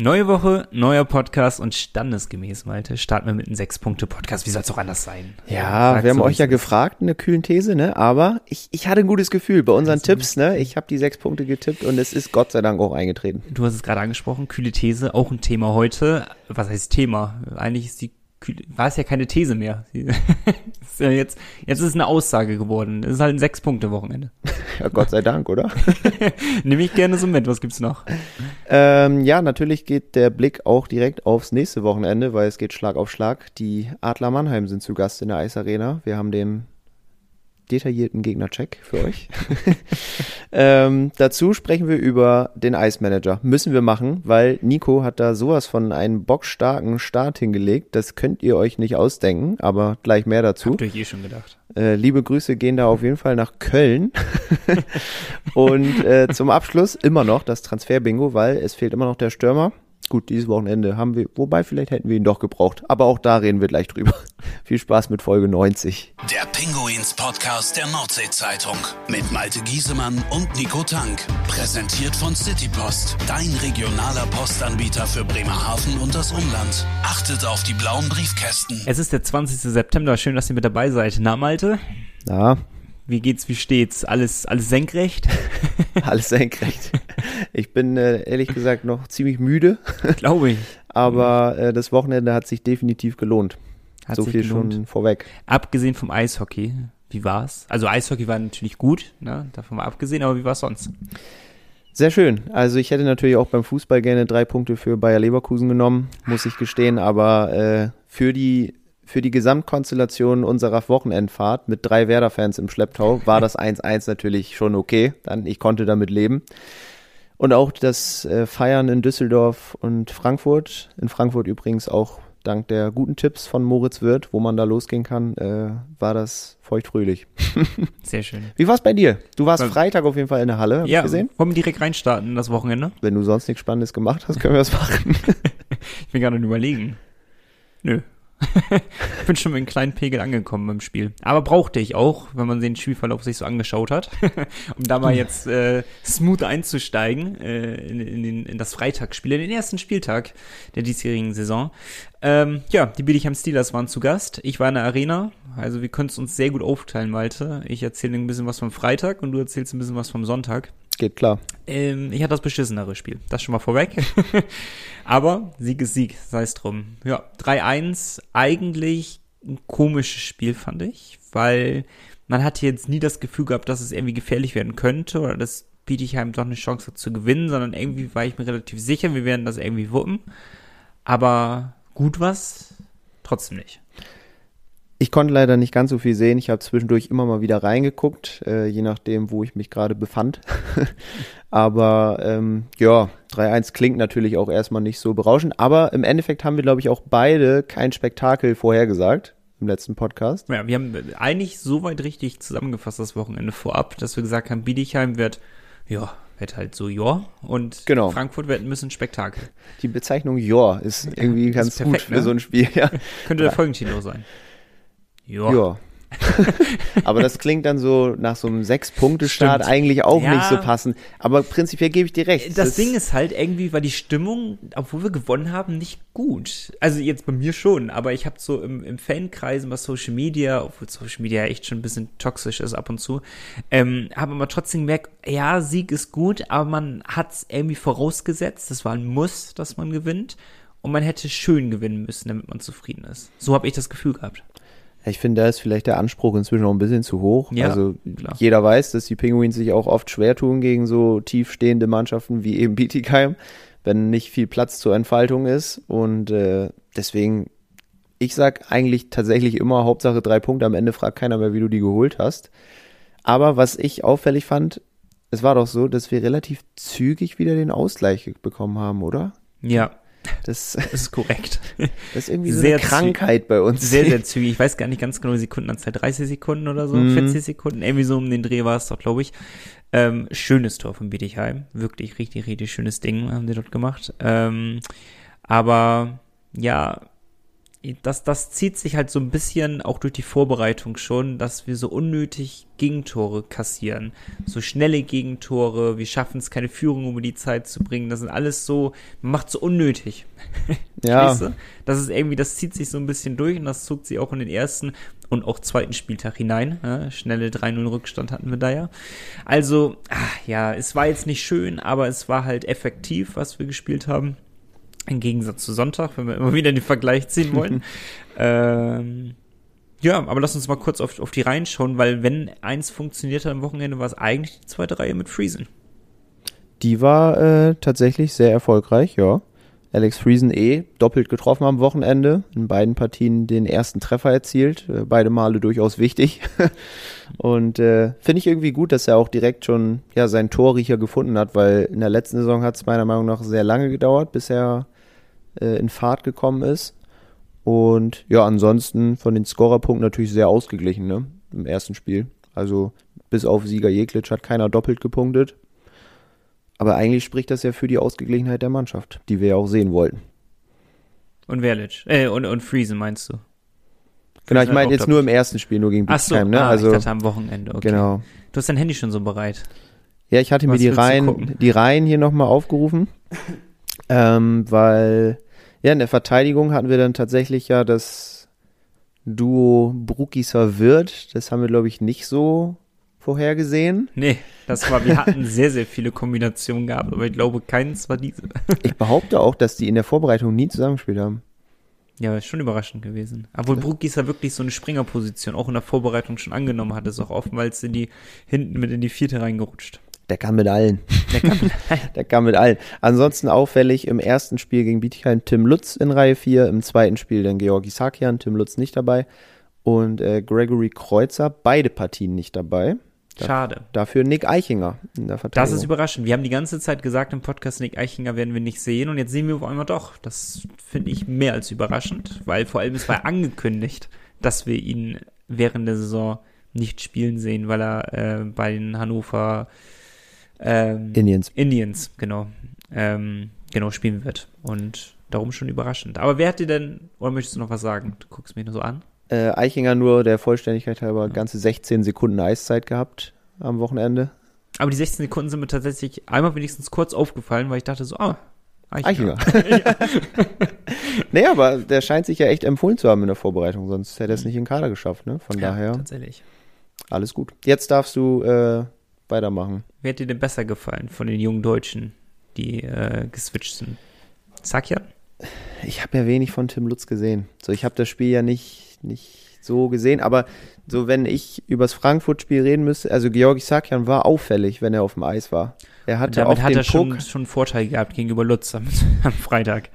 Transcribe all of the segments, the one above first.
Neue Woche, neuer Podcast und standesgemäß, Malte, starten wir mit einem Sechs-Punkte-Podcast. Wie soll es auch anders sein? Ja, Sag wir haben euch ja gefragt, eine kühlen These, ne? Aber ich, ich hatte ein gutes Gefühl bei unseren Tipps, ne? Ich habe die sechs Punkte getippt und es ist Gott sei Dank auch eingetreten. Du hast es gerade angesprochen, kühle These, auch ein Thema heute. Was heißt Thema? Eigentlich ist die war es ja keine These mehr. ist ja jetzt, jetzt ist es eine Aussage geworden. Es ist halt ein Sechs-Punkte-Wochenende. Ja, Gott sei Dank, oder? Nehme ich gerne so mit. Was gibt's noch? Ähm, ja, natürlich geht der Blick auch direkt aufs nächste Wochenende, weil es geht Schlag auf Schlag. Die Adler Mannheim sind zu Gast in der Eisarena. Wir haben den detaillierten Gegnercheck für euch. ähm, dazu sprechen wir über den Ice Manager. Müssen wir machen, weil Nico hat da sowas von einem bockstarken Start hingelegt. Das könnt ihr euch nicht ausdenken, aber gleich mehr dazu. Habt ihr eh schon gedacht. Äh, liebe Grüße gehen da auf jeden Fall nach Köln. Und äh, zum Abschluss immer noch das Transfer-Bingo, weil es fehlt immer noch der Stürmer. Gut, dieses Wochenende haben wir, wobei vielleicht hätten wir ihn doch gebraucht. Aber auch da reden wir gleich drüber. Viel Spaß mit Folge 90. Der Pinguins Podcast der Nordsee-Zeitung mit Malte Giesemann und Nico Tank. Präsentiert von Citypost, dein regionaler Postanbieter für Bremerhaven und das Umland. Achtet auf die blauen Briefkästen. Es ist der 20. September. Schön, dass ihr mit dabei seid. Na, Malte? Na, wie geht's, wie steht's? Alles, alles senkrecht? alles senkrecht. Ich bin äh, ehrlich gesagt noch ziemlich müde. Glaube ich. Aber äh, das Wochenende hat sich definitiv gelohnt. Hat so viel gelohnt. schon vorweg. Abgesehen vom Eishockey, wie war's? Also Eishockey war natürlich gut, ne? davon mal abgesehen, aber wie war's sonst? Sehr schön. Also ich hätte natürlich auch beim Fußball gerne drei Punkte für Bayer Leverkusen genommen, muss ich gestehen, aber äh, für die für die Gesamtkonstellation unserer Wochenendfahrt mit drei Werder-Fans im Schlepptau war das 1-1 natürlich schon okay. Dann, ich konnte damit leben. Und auch das äh, Feiern in Düsseldorf und Frankfurt, in Frankfurt übrigens auch dank der guten Tipps von Moritz Wirth, wo man da losgehen kann, äh, war das feuchtfröhlich. Sehr schön. Wie war es bei dir? Du warst Bei Freitag auf jeden Fall in der Halle, ja, gesehen? Wollen wir direkt reinstarten in das Wochenende? Wenn du sonst nichts Spannendes gemacht hast, können wir das machen. ich bin gerade überlegen. Nö, ich bin schon mit einem kleinen Pegel angekommen beim Spiel. Aber brauchte ich auch, wenn man den Spielverlauf sich so angeschaut hat, um da mal jetzt äh, smooth einzusteigen äh, in, in, den, in das Freitagsspiel, in den ersten Spieltag der diesjährigen Saison. Ähm, ja, die Bietigheim Steelers waren zu Gast. Ich war in der Arena, also wir können es uns sehr gut aufteilen, Malte. Ich erzähle ein bisschen was vom Freitag und du erzählst ein bisschen was vom Sonntag. Geht klar. Ähm, ich hatte das beschissenere Spiel. Das schon mal vorweg. Aber Sieg ist Sieg, sei es drum. Ja, 3-1, eigentlich ein komisches Spiel, fand ich, weil man hatte jetzt nie das Gefühl gehabt, dass es irgendwie gefährlich werden könnte oder dass Bietigheim doch eine Chance hat zu gewinnen, sondern irgendwie war ich mir relativ sicher, wir werden das irgendwie wuppen. Aber gut was, trotzdem nicht. Ich konnte leider nicht ganz so viel sehen. Ich habe zwischendurch immer mal wieder reingeguckt, äh, je nachdem, wo ich mich gerade befand. aber ähm, ja, 3-1 klingt natürlich auch erstmal nicht so berauschend. Aber im Endeffekt haben wir, glaube ich, auch beide kein Spektakel vorhergesagt im letzten Podcast. Ja, wir haben eigentlich soweit richtig zusammengefasst das Wochenende vorab, dass wir gesagt haben, Biedigheim wird, ja, wird halt so ja und genau. Frankfurt wird ein bisschen Spektakel. Die Bezeichnung ja ist irgendwie ja, ganz ist perfekt, gut für ne? so ein Spiel. Ja. Könnte der Folgentitel sein. Ja. ja. aber das klingt dann so nach so einem Sechs-Punkte-Start eigentlich auch ja. nicht so passend. Aber prinzipiell gebe ich dir recht. Das, das Ding ist halt, irgendwie war die Stimmung, obwohl wir gewonnen haben, nicht gut. Also jetzt bei mir schon, aber ich habe so im, im Fankreisen, was Social Media, obwohl Social Media echt schon ein bisschen toxisch ist ab und zu, ähm, habe aber trotzdem gemerkt, ja, Sieg ist gut, aber man hat es irgendwie vorausgesetzt. Das war ein Muss, dass man gewinnt. Und man hätte schön gewinnen müssen, damit man zufrieden ist. So habe ich das Gefühl gehabt. Ich finde, da ist vielleicht der Anspruch inzwischen noch ein bisschen zu hoch. Ja, also klar. jeder weiß, dass die Penguins sich auch oft schwer tun gegen so tiefstehende Mannschaften wie eben Bietigheim, wenn nicht viel Platz zur Entfaltung ist. Und äh, deswegen, ich sag eigentlich tatsächlich immer Hauptsache drei Punkte. Am Ende fragt keiner mehr, wie du die geholt hast. Aber was ich auffällig fand, es war doch so, dass wir relativ zügig wieder den Ausgleich bekommen haben, oder? Ja, das, das ist korrekt. Das ist irgendwie so sehr eine Krankheit bei uns. Sehr, sehr zügig. Ich weiß gar nicht ganz genau die Sekundenanzahl. 30 Sekunden oder so, mhm. 40 Sekunden. Irgendwie so um den Dreh war es doch, glaube ich. Ähm, schönes Tor von Bietigheim. Wirklich richtig, richtig schönes Ding haben die dort gemacht. Ähm, aber ja, das, das zieht sich halt so ein bisschen auch durch die Vorbereitung schon, dass wir so unnötig Gegentore kassieren. So schnelle Gegentore, wir schaffen es, keine Führung über die Zeit zu bringen. Das sind alles so, man macht so unnötig. Ja. Weißt du? Das ist irgendwie, das zieht sich so ein bisschen durch und das zog sich auch in den ersten und auch zweiten Spieltag hinein. Ja, schnelle 3-0 Rückstand hatten wir da ja. Also, ach, ja, es war jetzt nicht schön, aber es war halt effektiv, was wir gespielt haben. Im Gegensatz zu Sonntag, wenn wir immer wieder den Vergleich ziehen wollen. ähm, ja, aber lass uns mal kurz auf, auf die Reihen schauen, weil wenn eins funktioniert hat am Wochenende, war es eigentlich die zweite Reihe mit Friesen. Die war äh, tatsächlich sehr erfolgreich, ja. Alex Friesen eh doppelt getroffen am Wochenende, in beiden Partien den ersten Treffer erzielt, äh, beide Male durchaus wichtig. Und äh, finde ich irgendwie gut, dass er auch direkt schon ja seinen Torriecher gefunden hat, weil in der letzten Saison hat es meiner Meinung nach sehr lange gedauert, bis er äh, in Fahrt gekommen ist. Und ja, ansonsten von den Scorerpunkten natürlich sehr ausgeglichen, ne? Im ersten Spiel. Also bis auf Sieger Jeklitsch hat keiner doppelt gepunktet. Aber eigentlich spricht das ja für die Ausgeglichenheit der Mannschaft, die wir ja auch sehen wollten. Und Verlic. Äh, und, und Friesen meinst du? Genau, ich meine jetzt nur im ersten Spiel, nur gegen Ach so, ne? ah, Also ich dachte am Wochenende, okay. genau. Du hast dein Handy schon so bereit. Ja, ich hatte mir Was die willst du Reihen, die Reihen hier nochmal aufgerufen, ähm, weil ja in der Verteidigung hatten wir dann tatsächlich ja das Duo Bruckisser Wirt. Das haben wir glaube ich nicht so vorhergesehen. Nee, das war, wir hatten sehr, sehr viele Kombinationen gehabt, aber ich glaube, keins war diese. Ich behaupte auch, dass die in der Vorbereitung nie zusammengespielt haben. Ja, ist schon überraschend gewesen. Obwohl Bruckgießer wirklich so eine Springerposition auch in der Vorbereitung schon angenommen hat, ist auch oftmals in die, hinten mit in die vierte reingerutscht. Der kann mit allen. Der kann mit Der kann mit allen. Ansonsten auffällig im ersten Spiel gegen Bietigheim Tim Lutz in Reihe 4, im zweiten Spiel dann Georgi Sakian, Tim Lutz nicht dabei und äh, Gregory Kreuzer, beide Partien nicht dabei. Schade. Dafür Nick Eichinger in der Das Verteidigung. ist überraschend. Wir haben die ganze Zeit gesagt im Podcast, Nick Eichinger werden wir nicht sehen und jetzt sehen wir auf einmal doch. Das finde ich mehr als überraschend, weil vor allem es war angekündigt, dass wir ihn während der Saison nicht spielen sehen, weil er äh, bei den Hannover ähm, Indians. Indians, genau, ähm, genau spielen wird. Und darum schon überraschend. Aber wer hat dir denn, oder möchtest du noch was sagen? Du guckst mich nur so an. Äh, Eichinger nur der Vollständigkeit halber ganze 16 Sekunden Eiszeit gehabt am Wochenende. Aber die 16 Sekunden sind mir tatsächlich einmal wenigstens kurz aufgefallen, weil ich dachte so, ah, Eichinger. nee, aber der scheint sich ja echt empfohlen zu haben in der Vorbereitung, sonst hätte er es nicht in den Kader geschafft, ne? Von Ja, daher tatsächlich. alles gut. Jetzt darfst du äh, weitermachen. Wer hat dir denn besser gefallen von den jungen Deutschen, die äh, geswitcht sind? Sakian? Ich habe ja wenig von Tim Lutz gesehen. So, ich habe das Spiel ja nicht, nicht so gesehen, aber so, wenn ich übers Frankfurt-Spiel reden müsste, also Georgi Sakian war auffällig, wenn er auf dem Eis war. Er hatte Damit auf hat den er schon, Puck, schon einen Vorteil gehabt gegenüber Lutz am, am Freitag.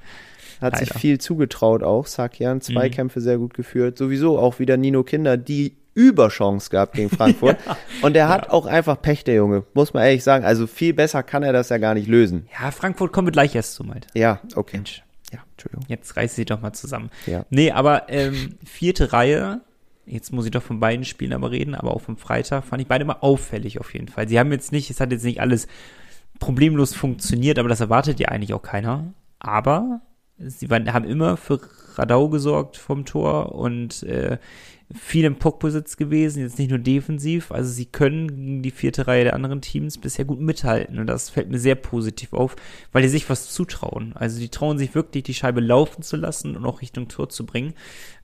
hat sich leider. viel zugetraut auch, Sakian, zwei Mhm. Kämpfe sehr gut geführt. Sowieso auch wieder Nino Kinder, die Überchance gehabt gegen Frankfurt. Und er hat auch einfach Pech, der Junge, muss man ehrlich sagen. Also viel besser kann er das ja gar nicht lösen. Ja, Frankfurt kommen wir gleich erst zu, Mike. Ja, okay. Mensch, Ja, Entschuldigung. jetzt reiß sie doch mal zusammen. Ja. Nee, aber ähm, vierte Reihe, jetzt muss ich doch von beiden Spielen aber reden, aber auch vom Freitag fand ich beide mal auffällig auf jeden Fall. Sie haben jetzt nicht, es hat jetzt nicht alles problemlos funktioniert, aber das erwartet ja eigentlich auch keiner. Aber sie waren, haben immer für Radau gesorgt vom Tor und äh, viel im Puckbesitz gewesen, jetzt nicht nur defensiv. Also sie können gegen die vierte Reihe der anderen Teams bisher gut mithalten und das fällt mir sehr positiv auf, weil die sich was zutrauen. Also die trauen sich wirklich, die Scheibe laufen zu lassen und auch Richtung Tor zu bringen.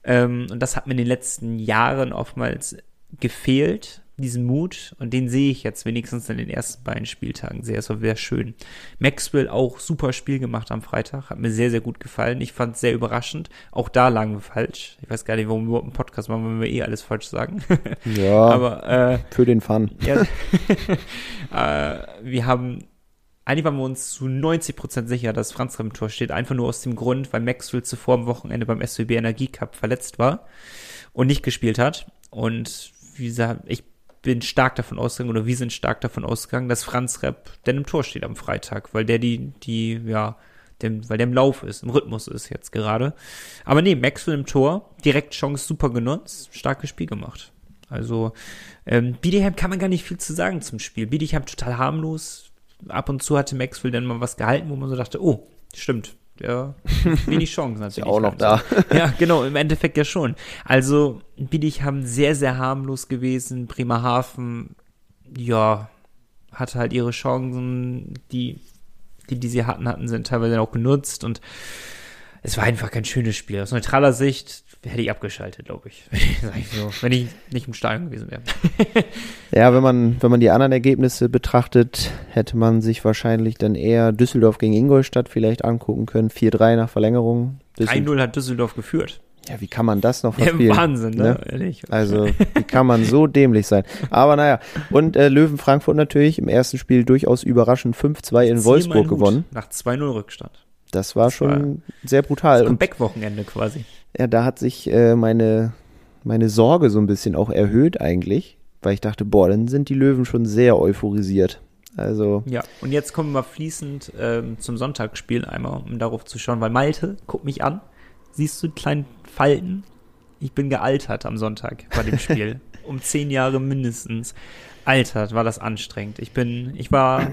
Ähm, und das hat mir in den letzten Jahren oftmals gefehlt, diesen Mut. Und den sehe ich jetzt wenigstens in den ersten beiden Spieltagen sehr. Es war sehr schön. Maxwell auch super Spiel gemacht am Freitag. Hat mir sehr, sehr gut gefallen. Ich fand es sehr überraschend. Auch da lagen wir falsch. Ich weiß gar nicht, warum wir überhaupt einen Podcast machen, wenn wir eh alles falsch sagen. Ja, Aber äh, für den Fun. ja, äh, wir haben, eigentlich waren wir uns zu 90% sicher, dass Franz im Tor steht. Einfach nur aus dem Grund, weil Maxwell zuvor am Wochenende beim SWB Energie Cup verletzt war und nicht gespielt hat. Und wie gesagt, ich bin stark davon ausgegangen, oder wir sind stark davon ausgegangen, dass Franz Repp denn im Tor steht am Freitag, weil der die, die, ja, dem, weil der im Lauf ist, im Rhythmus ist jetzt gerade. Aber nee, Maxwell im Tor, direkt Chance super genutzt, starkes Spiel gemacht. Also, ähm, Bietigheim kann man gar nicht viel zu sagen zum Spiel. Bietigheim total harmlos. Ab und zu hatte Maxwell dann mal was gehalten, wo man so dachte, oh, stimmt, ja wenig Chancen natürlich. ja auch noch da. Ja, genau, im Endeffekt ja schon. Also, Biedig haben sehr, sehr harmlos gewesen. Bremerhaven, ja, hatte halt ihre Chancen, die, die, die sie hatten, hatten sie teilweise auch genutzt und es war einfach kein schönes Spiel. Aus neutraler Sicht hätte ich abgeschaltet, glaube ich. so, wenn ich nicht im Stadion gewesen wäre. ja, wenn man, wenn man die anderen Ergebnisse betrachtet, hätte man sich wahrscheinlich dann eher Düsseldorf gegen Ingolstadt vielleicht angucken können. 4-3 nach Verlängerung. 3-0 hat Düsseldorf geführt. Ja, wie kann man das noch verspielen? Ja, Wahnsinn, ne? ne? Ehrlich. Also, wie kann man so dämlich sein? Aber naja, und äh, Löwen Frankfurt natürlich im ersten Spiel durchaus überraschend 5-2 in Wolfsburg gewonnen. Nach 2-0 Rückstand. Das war das schon war sehr brutal. Das Back-Wochenende quasi. Ja, da hat sich äh, meine, meine Sorge so ein bisschen auch erhöht eigentlich, weil ich dachte, boah, dann sind die Löwen schon sehr euphorisiert. Also. Ja, und jetzt kommen wir fließend ähm, zum Sonntagsspiel einmal, um darauf zu schauen, weil Malte, guck mich an, siehst du die kleinen Falten? Ich bin gealtert am Sonntag bei dem Spiel. um zehn Jahre mindestens. Altert, war das anstrengend. Ich bin, ich war,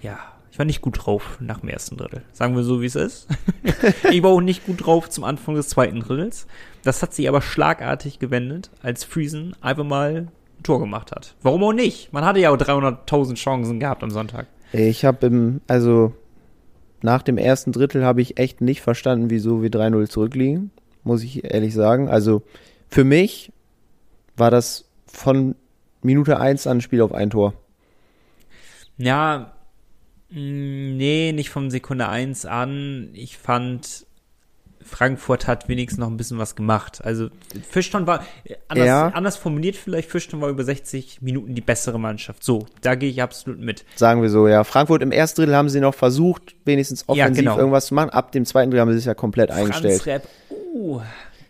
ja, ich war nicht gut drauf nach dem ersten Drittel. Sagen wir so, wie es ist. ich war auch nicht gut drauf zum Anfang des zweiten Drittels. Das hat sich aber schlagartig gewendet, als Friesen einfach mal ein Tor gemacht hat. Warum auch nicht? Man hatte ja auch 300.000 Chancen gehabt am Sonntag. Ich habe im, also nach dem ersten Drittel habe ich echt nicht verstanden, wieso wir 3-0 zurückliegen, muss ich ehrlich sagen. Also für mich war das von Minute 1 an ein Spiel auf ein Tor. Ja, nee, nicht von Sekunde 1 an. Ich fand, Frankfurt hat wenigstens noch ein bisschen was gemacht. Also Fischton war, anders, ja. anders formuliert vielleicht, Fischton war über 60 Minuten die bessere Mannschaft. So, da gehe ich absolut mit. Sagen wir so, ja. Frankfurt im ersten Drittel haben sie noch versucht, wenigstens offensiv ja, genau. irgendwas zu machen. Ab dem zweiten Drittel haben sie sich ja komplett Franz eingestellt. Repp, uh,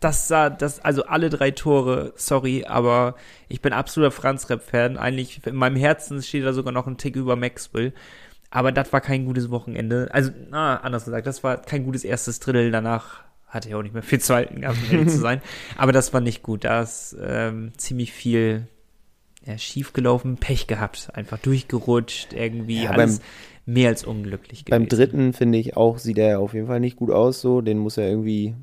das sah, das, also alle drei Tore, sorry, aber ich bin absoluter Franz Repp-Fan. Eigentlich in meinem Herzen steht da sogar noch ein Tick über Maxwell. Aber das war kein gutes Wochenende. Also, na, anders gesagt, das war kein gutes erstes Drittel. Danach hatte ich auch nicht mehr viel zu halten gehabt, um zu sein. Aber das war nicht gut. Da ist ähm, ziemlich viel ja, schief gelaufen, Pech gehabt, einfach durchgerutscht, irgendwie ja, alles beim, mehr als unglücklich gewesen. Beim dritten finde ich auch, sieht er auf jeden Fall nicht gut aus, so. Den muss er irgendwie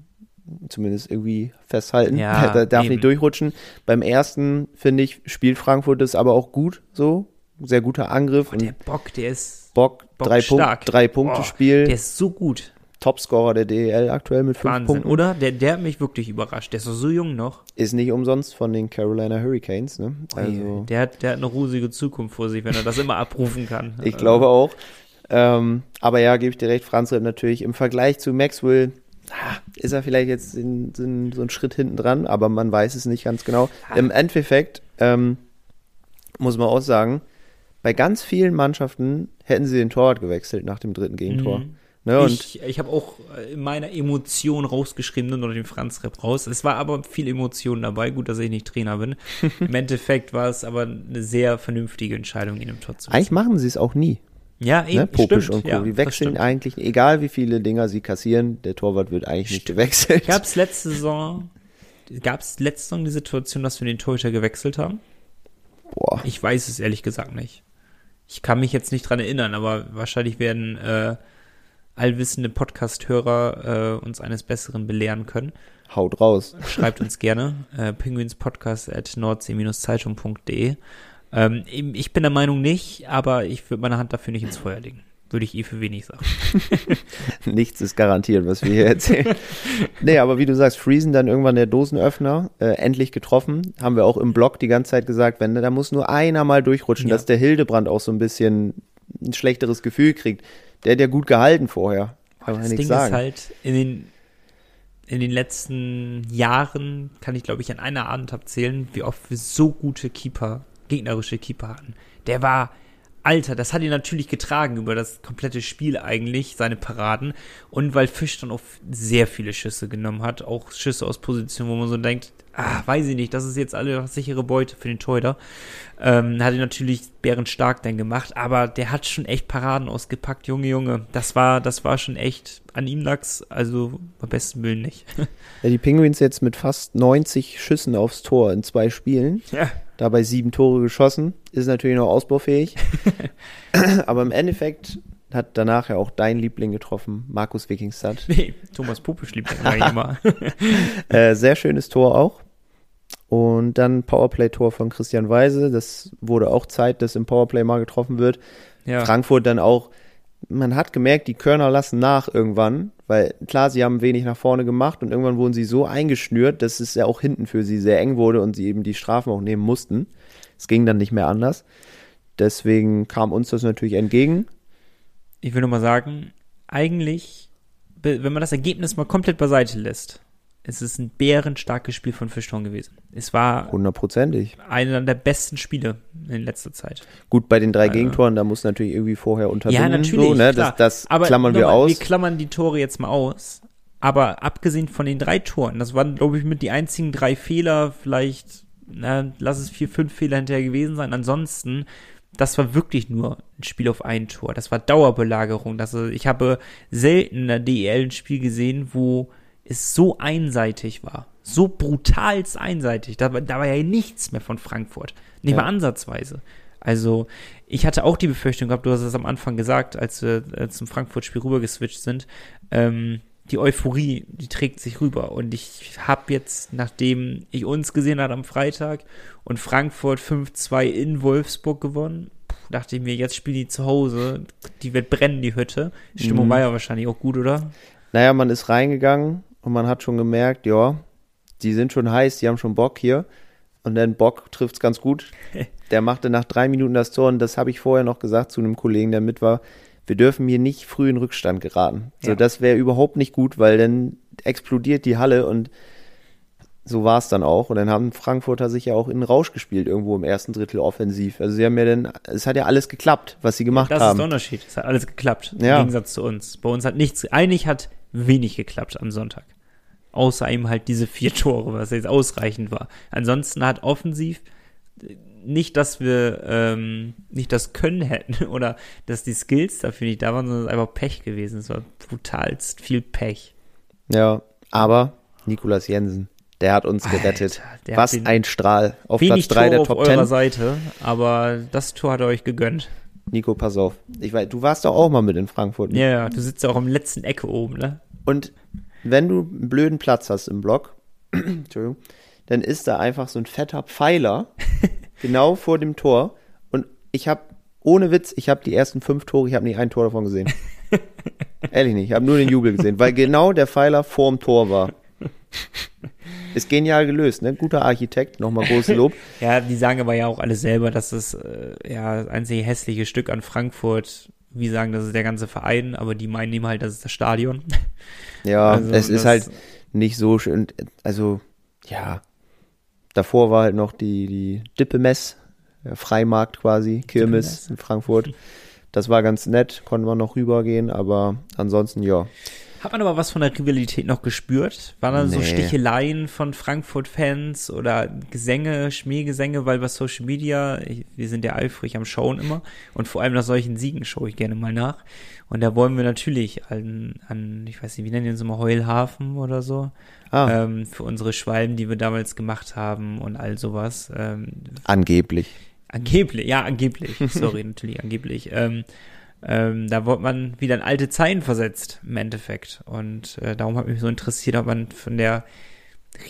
zumindest irgendwie festhalten. Ja, da darf eben. nicht durchrutschen. Beim ersten, finde ich, spielt Frankfurt das aber auch gut, so. Sehr guter Angriff. Oh, der Bock, der ist Bock, Bock drei, Punkt, drei Punkte oh, Spiel. Der ist so gut. Topscorer der DEL aktuell mit fünf Wahnsinn, Punkten. oder? Der, der hat mich wirklich überrascht. Der ist so jung noch. Ist nicht umsonst von den Carolina Hurricanes, ne? Also, der, hat, der hat eine rosige Zukunft vor sich, wenn er das immer abrufen kann. ich glaube auch. Ähm, aber ja, gebe ich dir recht, Franz natürlich im Vergleich zu Maxwell ah, ist er vielleicht jetzt in, in, so einen Schritt hinten dran, aber man weiß es nicht ganz genau. Ah. Im Endeffekt ähm, muss man auch sagen, bei ganz vielen Mannschaften hätten sie den Torwart gewechselt nach dem dritten Gegentor. Mhm. Ne, ich ich habe auch äh, in meiner Emotion rausgeschrieben, nur den Franz-Rep raus. Es war aber viel Emotion dabei. Gut, dass ich nicht Trainer bin. Im Endeffekt war es aber eine sehr vernünftige Entscheidung, ihn im Tor zu wechseln. Eigentlich machen sie es auch nie. Ja, eben, ne? Popisch stimmt, und Co. Ja, die wechseln eigentlich, egal wie viele Dinger sie kassieren, der Torwart wird eigentlich stimmt. nicht gewechselt. Gab es letzte Saison, gab es letzte Saison die Situation, dass wir den Torhüter gewechselt haben? Boah. Ich weiß es ehrlich gesagt nicht. Ich kann mich jetzt nicht dran erinnern, aber wahrscheinlich werden äh, allwissende Podcast-Hörer äh, uns eines Besseren belehren können. Haut raus. Schreibt uns gerne. Äh, Penguinspodcast at nordsee-zeitung.de. Ähm, ich bin der Meinung nicht, aber ich würde meine Hand dafür nicht ins Feuer legen. Würde ich eh für wenig sagen. Nichts ist garantiert, was wir hier erzählen. nee, aber wie du sagst, Friesen dann irgendwann der Dosenöffner, äh, endlich getroffen. Haben wir auch im Blog die ganze Zeit gesagt, wenn da muss nur einer mal durchrutschen, ja. dass der Hildebrand auch so ein bisschen ein schlechteres Gefühl kriegt. Der hat ja gut gehalten vorher. Kann das Ding sagen. ist halt, in den, in den letzten Jahren kann ich, glaube ich, an einer Abend abzählen, wie oft wir so gute Keeper, gegnerische Keeper hatten. Der war Alter, das hat ihn natürlich getragen über das komplette Spiel eigentlich, seine Paraden. Und weil Fisch dann auch sehr viele Schüsse genommen hat, auch Schüsse aus Positionen, wo man so denkt, ah, weiß ich nicht, das ist jetzt alle sichere Beute für den Teuter. Ähm, hat ihn natürlich bärenstark dann gemacht, aber der hat schon echt Paraden ausgepackt, Junge, Junge. Das war, das war schon echt an ihm lag's, also am besten Willen nicht. Ja, die Penguins jetzt mit fast 90 Schüssen aufs Tor in zwei Spielen. Ja dabei sieben Tore geschossen, ist natürlich noch ausbaufähig. Aber im Endeffekt hat danach ja auch dein Liebling getroffen, Markus Wikingstad. Nee, Thomas Pupisch liebt den eigentlich immer. Äh, sehr schönes Tor auch. Und dann Powerplay-Tor von Christian Weise. Das wurde auch Zeit, dass im Powerplay mal getroffen wird. Ja. Frankfurt dann auch, man hat gemerkt, die Körner lassen nach irgendwann, weil klar, sie haben wenig nach vorne gemacht und irgendwann wurden sie so eingeschnürt, dass es ja auch hinten für sie sehr eng wurde und sie eben die Strafen auch nehmen mussten. Es ging dann nicht mehr anders. Deswegen kam uns das natürlich entgegen. ich will nur mal sagen, eigentlich, wenn man das Ergebnis mal komplett beiseite lässt, es ist ein bärenstarkes Spiel von Fischtorn gewesen. Es war Hundertprozentig. einer der besten Spiele in letzter Zeit. Gut, bei den drei Also- Gegentoren, da muss natürlich irgendwie vorher unterbinden. Ja, natürlich. So, ne? klar. Das, das Aber klammern wir nochmal, aus. Wir klammern die Tore jetzt mal aus. Aber abgesehen von den drei Toren, das waren, glaube ich, mit die einzigen drei Fehler, vielleicht, na, lass es vier, fünf Fehler hinterher gewesen sein. Ansonsten, das war wirklich nur ein Spiel auf ein Tor. Das war Dauerbelagerung. Das, ich habe selten in der DEL ein Spiel gesehen, wo es so einseitig war. So brutalst einseitig. Da, war- da war ja nichts mehr von Frankfurt. Nicht Ja. mal ansatzweise. Also, ich hatte auch die Befürchtung gehabt, du hast es am Anfang gesagt, als wir äh, zum Frankfurt-Spiel rübergeswitcht sind, ähm, die Euphorie, die trägt sich rüber. Und ich habe jetzt, nachdem ich uns gesehen habe am Freitag und Frankfurt 5-2 in Wolfsburg gewonnen, dachte ich mir, jetzt spielen die zu Hause, die wird brennen, die Hütte. Stimmung Mhm. war ja wahrscheinlich auch gut, oder? Naja, man ist reingegangen und man hat schon gemerkt, ja, die sind schon heiß, die haben schon Bock hier. Und dann Bock trifft's ganz gut. Der machte nach drei Minuten das Tor und das habe ich vorher noch gesagt zu einem Kollegen, der mit war. Wir dürfen hier nicht früh in Rückstand geraten. So, Ja. das wäre überhaupt nicht gut, weil dann explodiert die Halle und so war es dann auch. Und dann haben Frankfurter sich ja auch in Rausch gespielt, irgendwo im ersten Drittel offensiv. Also sie haben ja dann, es hat ja alles geklappt, was sie gemacht das ist haben. der Unterschied. Es hat alles geklappt. Ja. Im Gegensatz zu uns. Bei uns hat nichts, eigentlich hat wenig geklappt am Sonntag. Außer eben halt diese vier Tore, was jetzt ausreichend war. Ansonsten hat offensiv nicht, dass wir ähm, nicht das Können hätten oder dass die Skills dafür nicht da waren, sondern es ist einfach Pech gewesen. Es war brutalst viel Pech. Ja, aber Nikolas Jensen, der hat uns gerettet. Alter, der Was ein Strahl. Auf Platz 3 Tore der auf Top eurer 10. Seite, aber das Tor hat er euch gegönnt. Nico, pass auf. Ich weiß, du warst doch auch mal mit in Frankfurt. ne? Ja, ja, du sitzt ja auch im letzten Ecke oben, ne? Und wenn du einen blöden Platz hast im Block, Entschuldigung, dann ist da einfach so ein fetter Pfeiler genau vor dem Tor. Und ich habe, ohne Witz, ich habe die ersten fünf Tore, ich habe nicht ein Tor davon gesehen. Ehrlich nicht, ich habe nur den Jubel gesehen, weil genau der Pfeiler vorm Tor war. Ist genial gelöst, ne? Guter Architekt, nochmal großes Lob. Ja, die sagen aber ja auch alle selber, dass das äh, ja einzige hässliche Stück an Frankfurt, wie sagen, das ist der ganze Verein, aber die meinen eben halt, das ist das Stadion. Ja, Also es ist halt nicht so schön. Also, ja. Davor war halt noch die, die Dippemess, Freimarkt quasi, Kirmes in Frankfurt. Das war ganz nett, konnte man noch rübergehen, aber ansonsten, ja. Hat man aber was von der Rivalität noch gespürt? Waren da so Nee. Sticheleien von Frankfurt-Fans oder Gesänge, Schmähgesänge, weil bei Social Media, ich, wir sind ja eifrig am Schauen immer und vor allem nach solchen Siegen schaue ich gerne mal nach. Und da wollen wir natürlich an, an ich weiß nicht, wie nennen die uns immer, Heulhafen oder so, Ah, ähm, für unsere Schwalben, die wir damals gemacht haben und all sowas. Ähm, angeblich. Angeblich, ja, angeblich. Sorry, natürlich angeblich. Ähm, ähm, da wurde man wieder in alte Zeiten versetzt, im Endeffekt. Und äh, darum hat mich so interessiert, ob man von der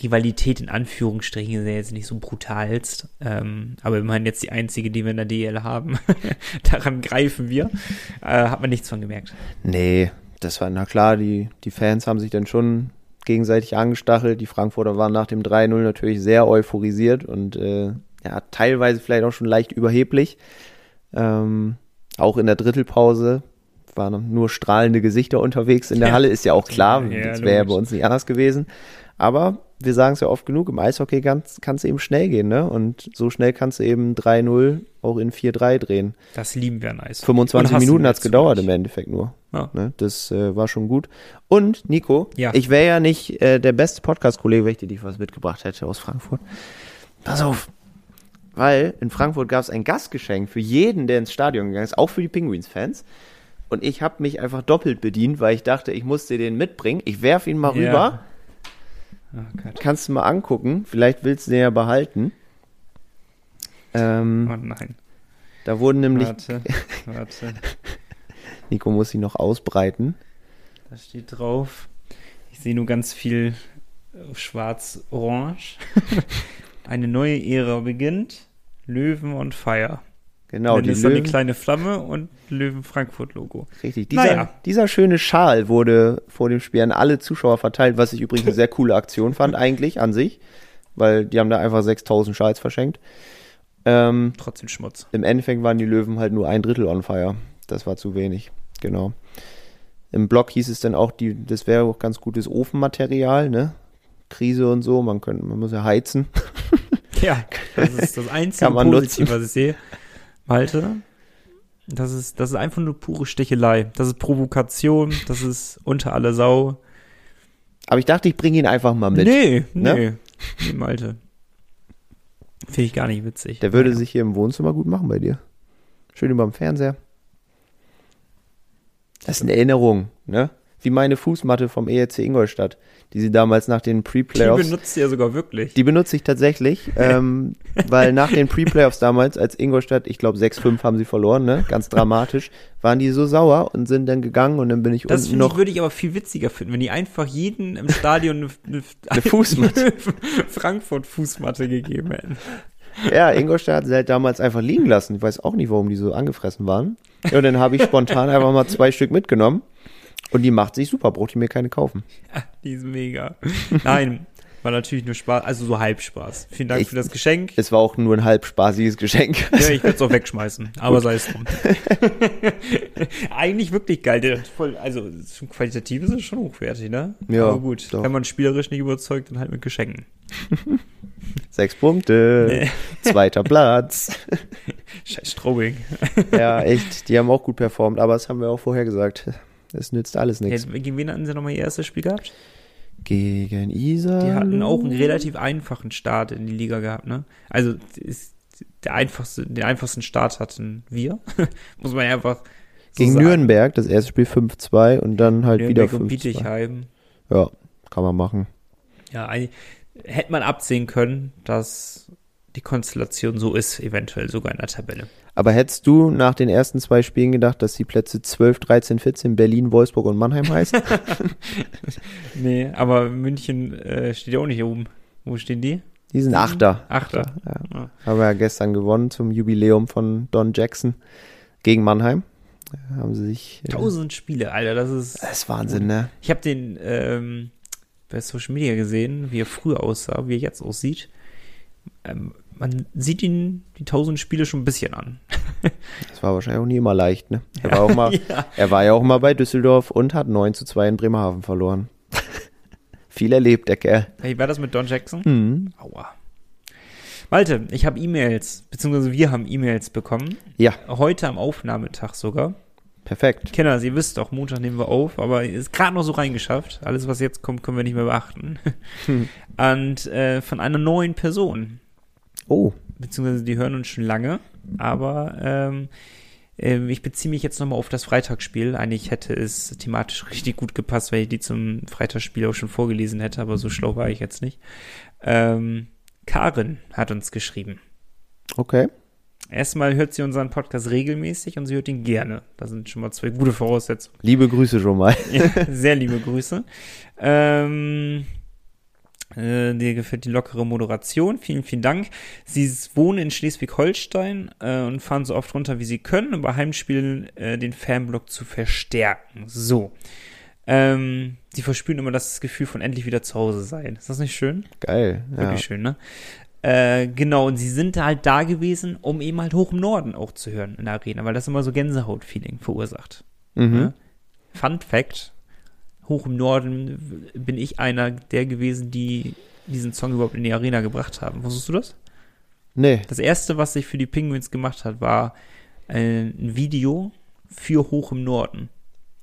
Rivalität in Anführungsstrichen ist ja jetzt nicht so brutalst. Ähm, aber immerhin jetzt die einzige, die wir in der DL haben. Daran greifen wir. Äh, hat man nichts von gemerkt. Nee, das war, na klar, die, die Fans haben sich dann schon gegenseitig angestachelt. Die Frankfurter waren nach dem 3-0 natürlich sehr euphorisiert und äh, ja, teilweise vielleicht auch schon leicht überheblich. Ähm, auch in der Drittelpause waren nur strahlende Gesichter unterwegs in der Ja. Halle, ist ja auch klar, Ja, das wäre ja bei uns nicht anders gewesen. Aber wir sagen es ja oft genug, im Eishockey kann es eben schnell gehen, ne? Und so schnell kannst du eben 3-0 auch in 4-3 drehen. Das lieben wir nice. 25 Und hassen Minuten wir hat's gedauert im Endeffekt nur. Ja. Ne? Das äh, war schon gut. Und Nico, Ja. ich wäre ja nicht äh, der beste Podcast-Kollege, wenn ich dir nicht was mitgebracht hätte aus Frankfurt. Pass auf. Weil in Frankfurt gab es ein Gastgeschenk für jeden, der ins Stadion gegangen ist, auch für die Penguins-Fans. Und ich habe mich einfach doppelt bedient, weil ich dachte, ich muss dir den mitbringen. Ich werf ihn mal Ja. rüber. Oh. Kannst du mal angucken. Vielleicht willst du den ja behalten. Ähm, Oh nein. da wurden nämlich Warte, warte. Nico muss sie noch ausbreiten. Da steht drauf. Ich sehe nur ganz viel äh, schwarz-orange. Eine neue Ära beginnt. Löwen und Feier. Genau, dann die ist da eine Löwen. kleine Flamme und Löwen Frankfurt Logo. Richtig. Dieser, Naja. dieser schöne Schal wurde vor dem Spiel an alle Zuschauer verteilt, was ich übrigens eine sehr coole Aktion fand, eigentlich an sich, weil die haben da einfach 6000 Schals verschenkt. Ähm, Trotzdem Schmutz. Im Endeffekt waren die Löwen halt nur ein Drittel on fire. Das war zu wenig. Genau. Im Blog hieß es dann auch, die, das wäre auch ganz gutes Ofenmaterial, ne? Krise und so, man könnte, man muss ja heizen. Ja, das ist das einzige Kann Positive, was ich sehe. Malte, das ist, das ist einfach nur pure Stichelei. Das ist Provokation, das ist unter aller Sau. Aber ich dachte, ich bringe ihn einfach mal mit. Nee, ne? nee. Nee, Malte. Finde ich gar nicht witzig. Der würde Naja. sich hier im Wohnzimmer gut machen bei dir. Schön über dem Fernseher. Das ist eine Erinnerung, ne? Wie meine Fußmatte vom ERC Ingolstadt, die sie damals nach den Die Pre-Playoffs benutzt ihr sogar wirklich. Die benutze ich tatsächlich, ähm, weil nach den Pre-Playoffs damals, als Ingolstadt, ich glaube 6-5 haben sie verloren, ne? ganz dramatisch, waren die so sauer und sind dann gegangen und dann bin ich das unten noch. würde ich aber viel witziger finden, wenn die einfach jeden im Stadion eine, eine, Eine Fußmatte. Frankfurt Fußmatte gegeben hätten. Ja, Ingolstadt hat sie halt damals einfach liegen lassen. Ich weiß auch nicht, warum die so angefressen waren. Und dann habe ich spontan einfach mal zwei Stück mitgenommen und die macht sich super, brauchte ich mir keine kaufen. Ja, die ist mega. Nein, war natürlich nur Spaß, also so Halbspaß. Vielen Dank Ich- für das Geschenk. Es war auch nur ein halb spaßiges Geschenk. Ja, ich werde es auch wegschmeißen, aber sei es drum. Eigentlich wirklich geil. Voll, also zum qualitativ ist es schon hochwertig, ne? Ja, aber gut. doch. Wenn man spielerisch nicht überzeugt, dann halt mit Geschenken. Sechs Punkte, Nee. zweiter Platz. Scheiß Strobing. Ja, echt, die haben auch gut performt, aber das haben wir auch vorher gesagt. Es nützt alles nichts. Jetzt, gegen wen hatten sie nochmal ihr erstes Spiel gehabt? Gegen Isa. Die hatten auch einen relativ einfachen Start in die Liga gehabt, ne? Also ist der einfachste, den einfachsten Start hatten wir. Muss man ja einfach so Gegen sagen. Nürnberg, das erste Spiel 5-2 und dann halt Nürnberg wieder und 5-2. Bietigheim. Ja, kann man machen. Ja, eigentlich hätte man absehen können, dass die Konstellation so ist, eventuell sogar in der Tabelle. Aber hättest du nach den ersten zwei Spielen gedacht, dass die Plätze 12, 13, 14 Berlin, Wolfsburg und Mannheim heißen? Nee, aber München äh, steht ja auch nicht oben. Wo stehen die? Die sind Achter. Achter. Ja. Ja. Haben wir ja gestern gewonnen zum Jubiläum von Don Jackson gegen Mannheim. Da Haben sie sich. äh, Tausend Spiele, Alter, das ist. Das ist Wahnsinn, ne? Ich habe den ähm, bei Social Media gesehen, wie er früher aussah, wie er jetzt aussieht. Ähm, man sieht ihn die tausend Spiele schon ein bisschen an. Das war wahrscheinlich auch nie immer leicht, ne? Er war, auch mal, ja. er war ja auch mal bei Düsseldorf und hat 9 zu 2 in Bremerhaven verloren. Viel erlebt, der Kerl. Wie war das mit Don Jackson? Mhm. Aua. Malte, ich habe E-Mails, beziehungsweise wir haben E-Mails bekommen. Ja, Heute am Aufnahmetag sogar. perfekt. Kinder, ihr wisst doch, Montag nehmen wir auf, aber ist gerade noch so reingeschafft. Alles, was jetzt kommt, können wir nicht mehr beachten. Hm. Und äh, von einer neuen Person. Oh, Beziehungsweise die hören uns schon lange, aber ähm, ähm, ich beziehe mich jetzt nochmal auf das Freitagsspiel. Eigentlich hätte es thematisch richtig gut gepasst, weil ich die zum Freitagsspiel auch schon vorgelesen hätte, aber so schlau war ich jetzt nicht. Ähm, Karin hat uns geschrieben. okay. Erstmal hört sie unseren Podcast regelmäßig und sie hört ihn gerne. Das sind schon mal zwei gute Voraussetzungen. Liebe Grüße schon mal. Ja, sehr liebe Grüße. Ähm, äh, dir gefällt die lockere Moderation. Vielen, vielen Dank. Sie wohnen in Schleswig-Holstein äh, und fahren so oft runter, wie sie können, um bei Heimspielen äh, den Fanblock zu verstärken. So. Ähm, sie verspüren immer das Gefühl von endlich wieder zu Hause sein. Ist das nicht schön? Geil. Ja. Wirklich schön, ne? Äh, genau, und sie sind halt da gewesen, um eben halt hoch im Norden auch zu hören in der Arena, weil das immer so Gänsehaut-Feeling verursacht. Mhm. Ne? Fun Fact: Hoch im Norden bin ich einer der gewesen, die diesen Song überhaupt in die Arena gebracht haben. Wusstest du das? Nee. Das erste, was ich für die Penguins gemacht hat, war äh, ein Video für Hoch im Norden.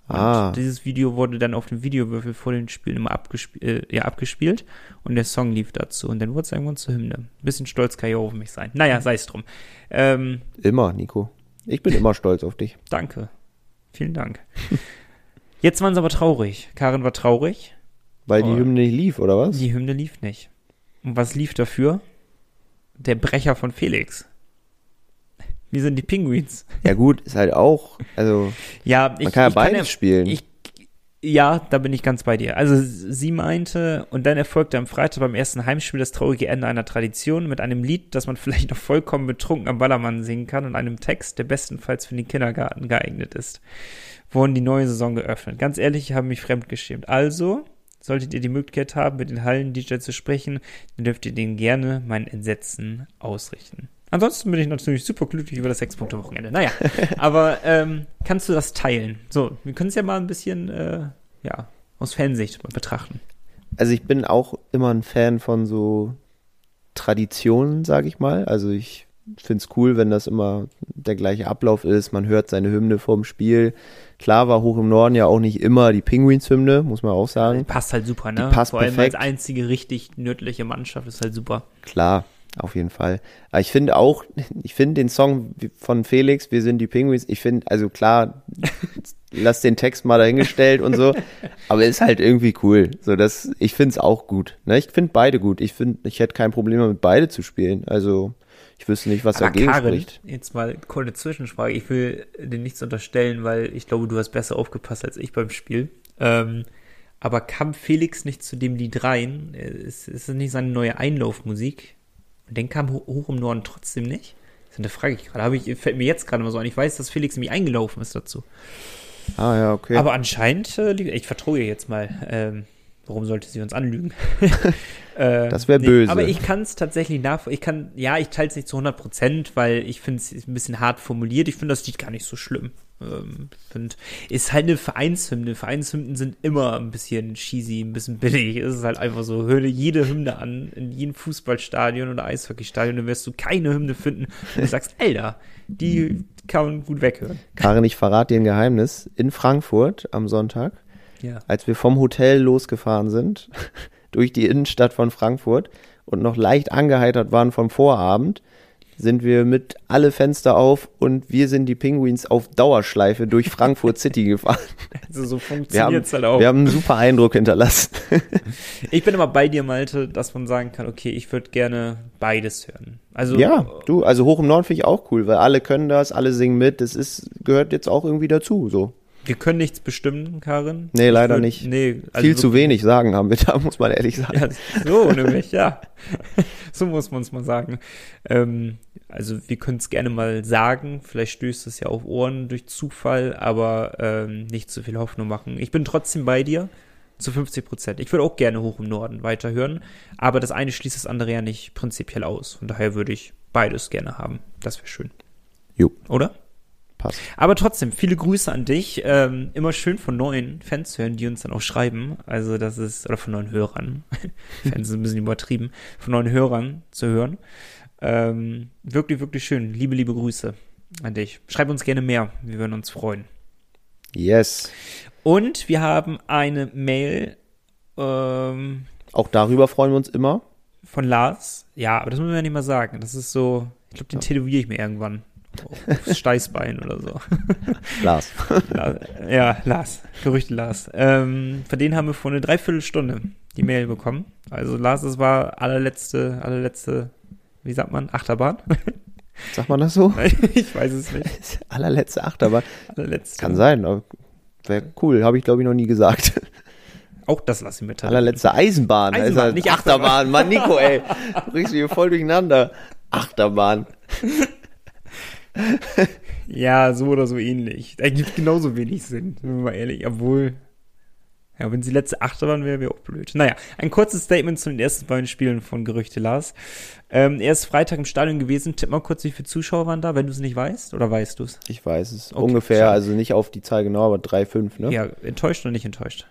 Und Ah. dieses Video wurde dann auf dem Videowürfel vor den Spielen immer abgesp äh, ja, abgespielt und der Song lief dazu und dann wurde es irgendwann zur Hymne. Ein bisschen stolz kann ich auch auf mich sein. Naja, sei es drum. Ähm, Immer, Nico. Ich bin immer stolz auf dich. danke. Vielen Dank. Jetzt waren sie aber traurig. Karin war traurig. Weil die Oh. Hymne nicht lief, oder was? Die Hymne lief nicht. Und was lief dafür? Der Brecher von Felix. Wir sind die Penguins. Ja gut, ist halt auch, also Ja, ich, man kann ja beides ja, spielen. Ich, ja, da bin ich ganz bei dir. Also sie meinte, und dann erfolgte am Freitag beim ersten Heimspiel das traurige Ende einer Tradition mit einem Lied, das man vielleicht noch vollkommen betrunken am Ballermann singen kann und einem Text, der bestenfalls für den Kindergarten geeignet ist. Wurden die neue Saison geöffnet. Ganz ehrlich, ich habe mich fremdgeschämt. Also, solltet ihr die Möglichkeit haben, mit den Hallen-DJ zu sprechen, dann dürft ihr denen gerne mein Entsetzen ausrichten. Ansonsten bin ich natürlich super glücklich über das Sechs-Punkte-Wochenende. Naja, aber ähm, kannst du das teilen? So, wir können es ja mal ein bisschen, äh, ja, aus Fansicht betrachten. Also ich bin auch immer ein Fan von so Traditionen, sage ich mal. Also ich finde es cool, wenn das immer der gleiche Ablauf ist. Man hört seine Hymne vorm Spiel. Klar war hoch im Norden ja auch nicht immer die Penguins-Hymne, muss man auch sagen. Passt halt super, ne? Die passt Vor allem perfekt. als einzige richtig nördliche Mannschaft ist halt super. Klar, auf jeden Fall. Aber ich finde auch, ich finde den Song von Felix, wir sind die Penguins, ich finde, also klar, lass den Text mal dahingestellt und so, aber ist halt irgendwie cool. So, das, ich finde es auch gut. Ne? Ich finde beide gut. Ich finde, ich hätte kein Problem damit, beide zu spielen. Also, ich wüsste nicht, was Aber dagegen Karin, spricht. jetzt mal kurze Zwischenfrage. Ich will dir nichts unterstellen, weil ich glaube, du hast besser aufgepasst als ich beim Spiel. Ähm, aber kam Felix nicht zu dem Lied rein? Ist, ist es nicht seine neue Einlaufmusik? Und dann kam Ho- Hoch im Norden trotzdem nicht? Das ist eine Frage ich gerade. Habe ich, fällt mir jetzt gerade mal so ein. Ich weiß, dass Felix nämlich eingelaufen ist dazu. Ah, ja, okay. Aber anscheinend, äh, ich vertraue ihr jetzt mal. Ähm, warum sollte sie uns anlügen? äh, Das wär böse. Aber ich kann es tatsächlich nachvollziehen. Ich kann, ja, ich teile es nicht zu 100 Prozent, weil ich finde es ein bisschen hart formuliert. Ich finde das Lied gar nicht so schlimm. Ähm, find, ist halt eine Vereinshymne. Vereinshymnen sind immer ein bisschen cheesy, ein bisschen billig. Es ist halt einfach so, hör dir jede Hymne an, in jedem Fußballstadion oder Eishockeystadion, dann wirst du keine Hymne finden, wo du sagst, Alter, die kann man gut weghören. Karin, ich verrate dir ein Geheimnis. In Frankfurt am Sonntag, Ja. als wir vom Hotel losgefahren sind, durch die Innenstadt von Frankfurt und noch leicht angeheitert waren vom Vorabend, sind wir mit alle Fenster auf und wir sind die Penguins auf Dauerschleife durch Frankfurt City gefahren. Also so funktioniert es halt auch. wir haben einen super Eindruck hinterlassen. Ich bin immer bei dir, Malte, dass man sagen kann, okay, ich würde gerne beides hören. Also Ja, du, also hoch im Norden finde ich auch cool, weil alle können das, alle singen mit, das ist, gehört jetzt auch irgendwie dazu, so. Wir können nichts bestimmen, Karin. Nee, leider würd- nicht. Nee, also Viel zu wenig sagen haben wir da, muss man ehrlich sagen. Ja, so nämlich, ja. so muss man es mal sagen. Ähm, also wir können es gerne mal sagen, vielleicht stößt es ja auf Ohren durch Zufall, aber ähm, nicht zu viel Hoffnung machen. Ich bin trotzdem bei dir zu 50 Prozent. Ich würde auch gerne hoch im Norden weiterhören, aber das eine schließt das andere ja nicht prinzipiell aus. Von daher würde ich beides gerne haben. Das wäre schön. Jo, Oder? Passt. Aber trotzdem, viele Grüße an dich. Ähm, immer schön von neuen Fans zu hören, die uns dann auch schreiben. Also das ist, oder von neuen Hörern. Fans sind ein bisschen übertrieben. Von neuen Hörern zu hören. Ähm, wirklich, wirklich schön. Liebe, liebe Grüße an dich. Schreib uns gerne mehr. Wir würden uns freuen. Yes. Und wir haben eine Mail ähm, Auch darüber freuen wir uns immer. von Lars. Ja, aber das müssen wir ja nicht mal sagen. Das ist so, ich glaube, den tätowiere ich mir irgendwann. Steißbein oder so. Lars. La- ja, Lars. Gerüchte Lars. Ähm, von denen haben wir vor eine Dreiviertelstunde die Mail bekommen. Also Lars, es war allerletzte, allerletzte, wie sagt man, Achterbahn? Sagt man das so? ich weiß es nicht. Allerletzte Achterbahn. Allerletzte. Kann sein, aber wäre cool. Habe ich, glaube ich, noch nie gesagt. Auch das lasse ich mit. Allerletzte Eisenbahn. Eisenbahn, halt nicht Achterbahn. Mann, Nico, ey. Du bringst mich hier voll durcheinander. Achterbahn. Ja, so oder so ähnlich. Da gibt genauso wenig Sinn, sind wir mal ehrlich. Obwohl, ja, wenn sie letzte Achterbahn wäre, wäre auch blöd. Naja, ein kurzes Statement zu den ersten beiden Spielen von Gerüchte Lars. Ähm, er ist Freitag im Stadion gewesen. Tipp mal kurz, wie viele Zuschauer waren da, wenn du es nicht weißt. Oder weißt du es? Ich weiß es. Okay, Ungefähr, also nicht auf die Zahl genau, aber 3,5, ne? Ja, enttäuscht oder nicht enttäuscht?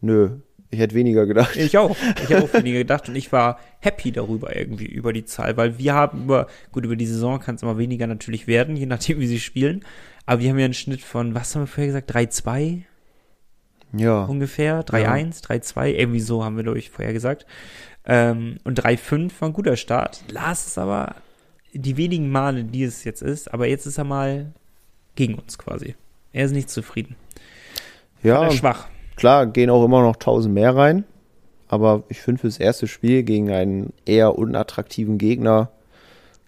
Nö. Ich hätte weniger gedacht. Ich auch. Ich habe auch weniger gedacht und ich war happy darüber irgendwie, über die Zahl, weil wir haben über, gut, über die Saison kann es immer weniger natürlich werden, je nachdem, wie sie spielen. Aber wir haben ja einen Schnitt von, was haben wir vorher gesagt, 3-2 Ja. ungefähr, 3-1, 3-2, irgendwie so haben wir, glaube ich, vorher gesagt. Ähm, und 3-5 war ein guter Start. Lars ist aber die wenigen Male, die es jetzt ist, aber jetzt ist er mal gegen uns quasi. Er ist nicht zufrieden. Ja, Er schwach. Klar, gehen auch immer noch 1000 mehr rein. Aber ich finde, fürs erste Spiel gegen einen eher unattraktiven Gegner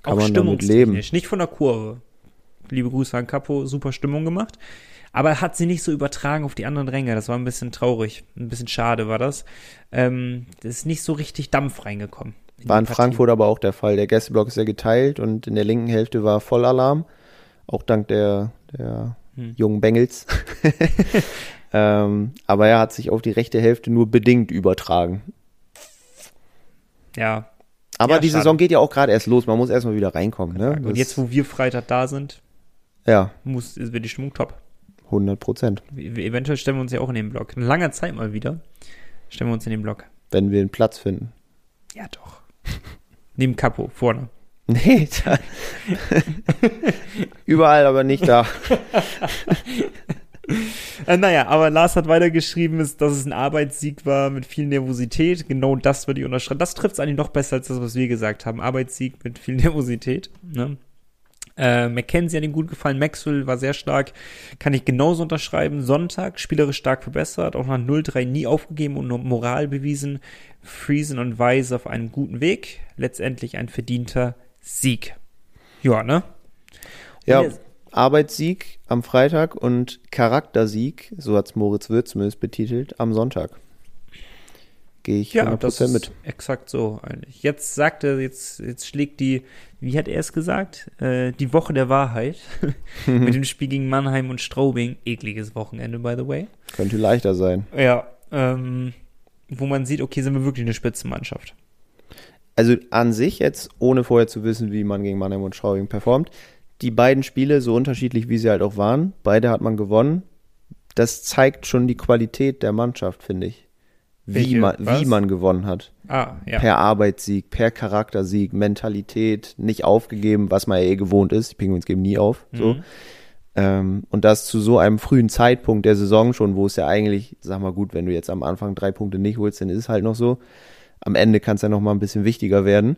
kann auch man damit leben. nicht von der Kurve. Liebe Grüße an Capo, super Stimmung gemacht. Aber er hat sie nicht so übertragen auf die anderen Ränge. Das war ein bisschen traurig. Ein bisschen schade war das. Ähm, da ist nicht so richtig Dampf reingekommen. in War in. Frankfurt aber auch der Fall. Der Gästeblock ist ja geteilt und in der linken Hälfte war Vollalarm. Auch dank der, der Hm. jungen Bengels. ähm, aber er hat sich auf die rechte Hälfte nur bedingt übertragen. Ja. Aber Ja, die schade. Saison geht ja auch gerade erst los. Man muss erstmal wieder reinkommen. Ne? Und Das- jetzt, wo wir Freitag da sind, ja, muss, wird die Stimmung top. 100 Prozent. Eventuell stellen wir uns ja auch in den Block. In langer Zeit mal wieder stellen wir uns in den Block. Wenn wir einen Platz finden. Ja, doch. Neben Capo, vorne. Nee, da, überall, aber nicht da. Äh, naja, aber Lars hat weitergeschrieben, ist, dass es ein Arbeitssieg war mit viel Nervosität. Genau das würde ich unterschreiben. Das trifft es eigentlich noch besser als das, was wir gesagt haben. Arbeitssieg mit viel Nervosität. Ne? Äh, McKenzie hat ihm gut gefallen. Maxwell war sehr stark. Kann ich genauso unterschreiben. Sonntag, spielerisch stark verbessert. Auch nach 0-3 nie aufgegeben und nur Moral bewiesen. Friesen und Weise auf einem guten Weg. Letztendlich ein verdienter Sieg. Ja, ne? Ja, Und der- Arbeitssieg am Freitag und Charaktersieg, so hat's Moritz Würz zumindest betitelt, am Sonntag. Gehe ich Ja, 100% das ist mit. exakt so eigentlich. Jetzt sagt er, jetzt, jetzt schlägt die, wie hat er es gesagt? Äh, die Woche der Wahrheit mit dem Spiel gegen Mannheim und Straubing. Ekliges Wochenende, by the way. Könnte leichter sein. Ja, ähm, wo man sieht, okay, sind wir wirklich eine Spitzenmannschaft. Also an sich jetzt, ohne vorher zu wissen, wie man gegen Mannheim und Straubing performt, die beiden Spiele, so unterschiedlich wie sie halt auch waren, beide hat man gewonnen. Das zeigt schon die Qualität der Mannschaft, finde ich. Wie man, wie man gewonnen hat. Ah, ja. Per Arbeitssieg, per Charaktersieg, Mentalität, nicht aufgegeben, was man ja eh gewohnt ist. Die Penguins geben nie auf. So. Mhm. Ähm, und das zu so einem frühen Zeitpunkt der Saison schon, wo es ja eigentlich, sag mal gut, wenn du jetzt am Anfang drei Punkte nicht holst, dann ist es halt noch so. Am Ende kann es ja noch mal ein bisschen wichtiger werden.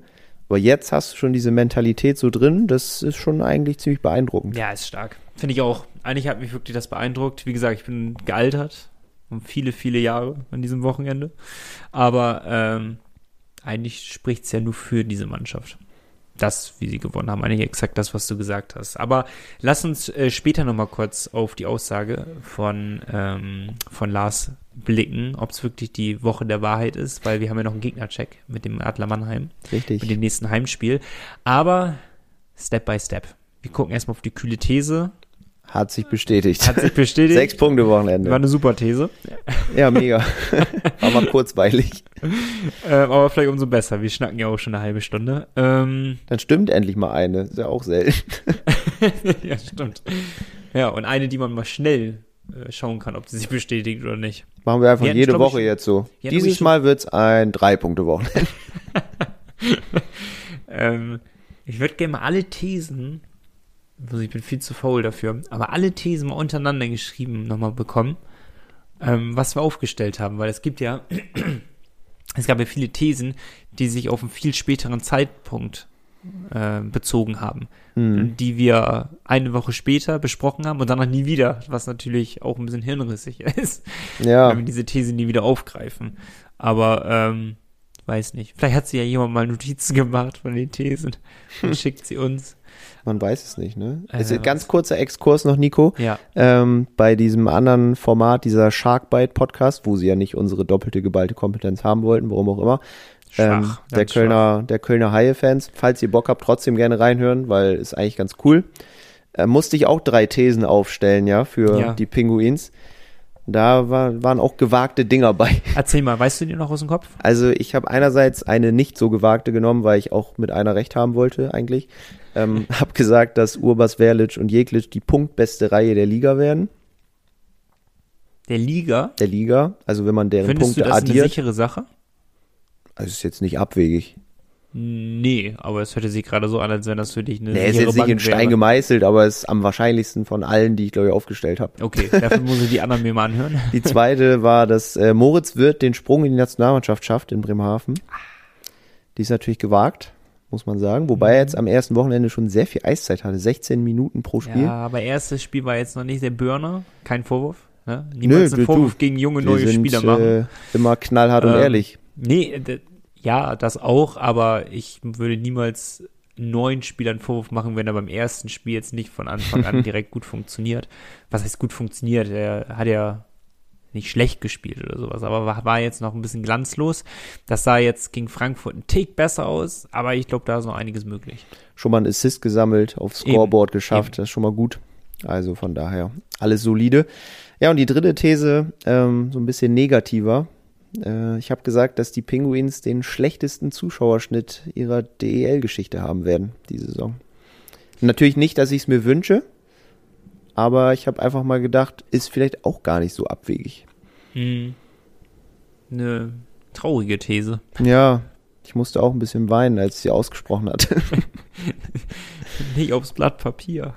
Aber jetzt hast du schon diese Mentalität so drin, das ist schon eigentlich ziemlich beeindruckend. Ja, ist stark. Finde ich auch. Eigentlich hat mich wirklich das beeindruckt. Wie gesagt, ich bin gealtert. Um viele, viele Jahre an diesem Wochenende. Aber ähm, eigentlich spricht es ja nur für diese Mannschaft. Das, wie sie gewonnen haben, eigentlich exakt das, was du gesagt hast. Aber lass uns äh, später nochmal kurz auf die Aussage von, ähm, von Lars blicken, ob es wirklich die Woche der Wahrheit ist, weil wir haben ja noch einen Gegnercheck mit dem Adler Mannheim Richtig. mit dem nächsten Heimspiel. Aber Step by Step. Wir gucken erstmal auf die kühle These. Hat sich bestätigt. Hat sich bestätigt. Sechs Punkte War Wochenende. eine super These. Ja, mega. War mal kurzweilig. Ähm, aber vielleicht umso besser. Wir schnacken ja auch schon eine halbe Stunde. Ähm, Dann stimmt endlich mal eine. Ist ja auch selten. ja, stimmt. Ja, und eine, die man mal schnell äh, schauen kann, ob sie sich bestätigt oder nicht. Machen wir einfach hatten, jede glaub ich, Woche jetzt so. ich, Dieses Mal wird's ein Drei-Punkte-Wochenende. Ähm, ich würde gerne mal alle Thesen, also ich bin viel zu faul dafür, aber alle Thesen mal untereinander geschrieben nochmal bekommen, ähm, was wir aufgestellt haben, weil es gibt ja, es gab ja viele Thesen, die sich auf einen viel späteren Zeitpunkt äh, bezogen haben, Hm. die wir eine Woche später besprochen haben und danach nie wieder, was natürlich auch ein bisschen hirnrissig ist, Ja. wenn wir diese These nie wieder aufgreifen. Aber ähm, weiß nicht. Vielleicht hat sie ja jemand mal Notizen gemacht von den Thesen und schickt sie uns. Man weiß es nicht, ne? Äh, Ist ein ganz kurzer Exkurs noch, Nico. Ja. Ähm, bei diesem anderen Format, dieser Sharkbite Podcast, wo sie ja nicht unsere doppelte geballte Kompetenz haben wollten, warum auch immer. Ähm, Schwach, der ganz Kölner, der Kölner Haie-Fans, falls ihr Bock habt, trotzdem gerne reinhören, weil ist eigentlich ganz cool. Äh, musste ich auch drei Thesen aufstellen, ja, für Ja. die Pinguins. Da war, waren auch gewagte Dinger bei. Erzähl mal, weißt du dir noch aus dem Kopf? Also ich habe einerseits eine nicht so gewagte genommen, weil ich auch mit einer recht haben wollte eigentlich. Ähm, hab gesagt, dass Urbas, Verlic und Jeklic die punktbeste Reihe der Liga werden. Der Liga. Der Liga. Also wenn man deren Findest Punkte du das eine addiert. sichere Sache? Also ist jetzt nicht abwegig. Nee, aber es hörte sich gerade so an, als wenn das für dich eine Nee, ist jetzt nicht in Bank Stein wäre. gemeißelt, aber ist am wahrscheinlichsten von allen, die ich glaube ich aufgestellt habe. Okay, dafür muss ich die anderen mir mal anhören. Die zweite war, dass äh, Moritz Wirth den Sprung in die Nationalmannschaft schafft in Bremerhaven. Die ist natürlich gewagt, muss man sagen. Wobei er jetzt am ersten Wochenende schon sehr viel Eiszeit hatte. 16 Minuten pro Spiel. Ja, aber erstes Spiel war jetzt noch nicht der Burner. Kein Vorwurf. Ne? Niemals Nö, einen Vorwurf du. gegen junge neue sind, Spieler machen. Äh, immer knallhart und Ähm, ehrlich. Nee, ja, das auch, aber ich würde niemals neuen Spielern Vorwurf machen, wenn er beim ersten Spiel jetzt nicht von Anfang an direkt gut funktioniert. Was heißt gut funktioniert? Er hat ja nicht schlecht gespielt oder sowas, aber war, war jetzt noch ein bisschen glanzlos. Das sah jetzt gegen Frankfurt ein Tick besser aus, aber ich glaube, da ist noch einiges möglich. Schon mal ein Assist gesammelt, aufs Scoreboard Eben. geschafft, Eben. das ist schon mal gut. Also von daher alles solide. Ja, und die dritte These, ähm, so ein bisschen negativer. Äh, ich habe gesagt, dass die Penguins den schlechtesten Zuschauerschnitt ihrer DEL-Geschichte haben werden, diese Saison. Natürlich nicht, dass ich es mir wünsche, aber ich habe einfach mal gedacht, ist vielleicht auch gar nicht so abwegig. Hm. Eine traurige These. Ja, ich musste auch ein bisschen weinen, als ich sie ausgesprochen hatte. nicht aufs Blatt Papier.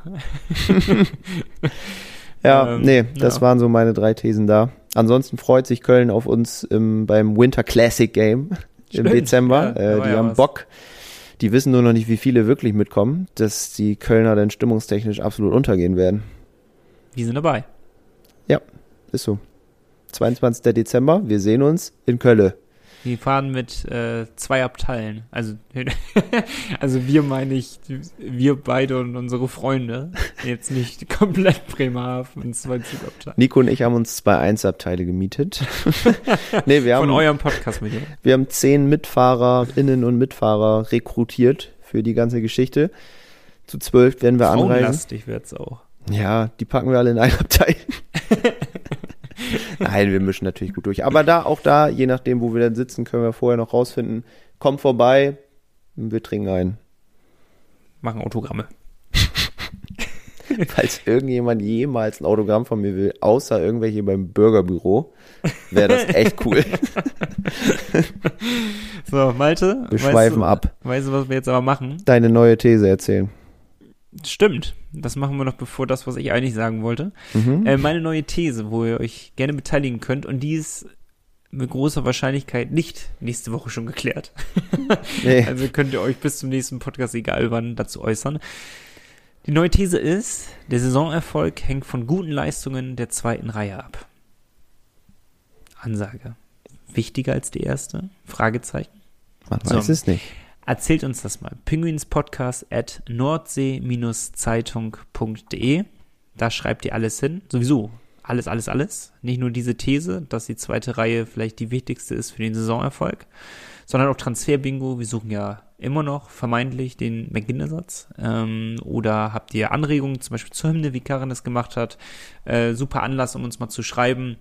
ja, ähm, nee, das ja. waren so meine drei Thesen da. Ansonsten freut sich Köln auf uns im, beim Winter Classic Game Stimmt, im Dezember. Ja, äh, die ja haben was. Bock. Die wissen nur noch nicht, wie viele wirklich mitkommen, dass die Kölner dann stimmungstechnisch absolut untergehen werden. Die sind dabei. Ja, ist so. 22. Dezember, wir sehen uns in Köln. Wir fahren mit äh, zwei Abteilen. Also, also wir meine ich, wir beide und unsere Freunde. Jetzt nicht komplett Bremerhaven und zwei Zugabteile. Nico und ich haben uns zwei Einsabteile gemietet. nee, wir haben, Von eurem Podcast mit dir. Wir haben zehn MitfahrerInnen und Mitfahrer rekrutiert für die ganze Geschichte. Zu zwölf werden wir anreisen. Lastig wird's auch. Ja, die packen wir alle in ein Abteil. Nein, wir mischen natürlich gut durch. Aber da, auch da, je nachdem, wo wir dann sitzen, können wir vorher noch rausfinden. Kommt vorbei, wir trinken ein. Machen Autogramme. Falls irgendjemand jemals ein Autogramm von mir will, außer irgendwelche beim Bürgerbüro, wäre das echt cool. so, Malte. Wir schweifen du, ab. Weißt du, was wir jetzt aber machen? Deine neue These erzählen. Stimmt. Das machen wir noch bevor das, was ich eigentlich sagen wollte. Mhm. Äh, meine neue These, wo ihr euch gerne beteiligen könnt, und die ist mit großer Wahrscheinlichkeit nicht nächste Woche schon geklärt. nee. Also könnt ihr euch bis zum nächsten Podcast, egal wann, dazu äußern. Die neue These ist, der Saisonerfolg hängt von guten Leistungen der zweiten Reihe ab. Ansage. Wichtiger als die erste? Fragezeichen. Man weiß so. es nicht. Erzählt uns das mal. Penguinspodcast at nordsee-zeitung.de. Da schreibt ihr alles hin. Sowieso alles, alles, alles. Nicht nur diese These, dass die zweite Reihe vielleicht die wichtigste ist für den Saisonerfolg, sondern auch Transferbingo. Wir suchen ja immer noch vermeintlich den McGinn-Ersatz. Ähm, oder habt ihr Anregungen, zum Beispiel zur Hymne, wie Karin es gemacht hat? Äh, super Anlass, um uns mal zu schreiben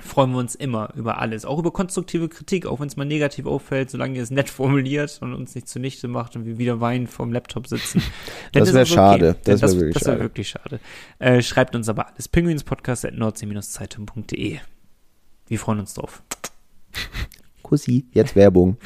freuen wir uns immer über alles. Auch über konstruktive Kritik, auch wenn es mal negativ auffällt, solange ihr es nett formuliert und uns nicht zunichte macht und wir wieder weinend vorm Laptop sitzen. das wäre schade. Das wäre wirklich, das wär wirklich schade. Äh, schreibt uns aber alles. Pinguinspodcast.nordsee-zeitung.de. Wir freuen uns drauf. Kussi, jetzt Werbung.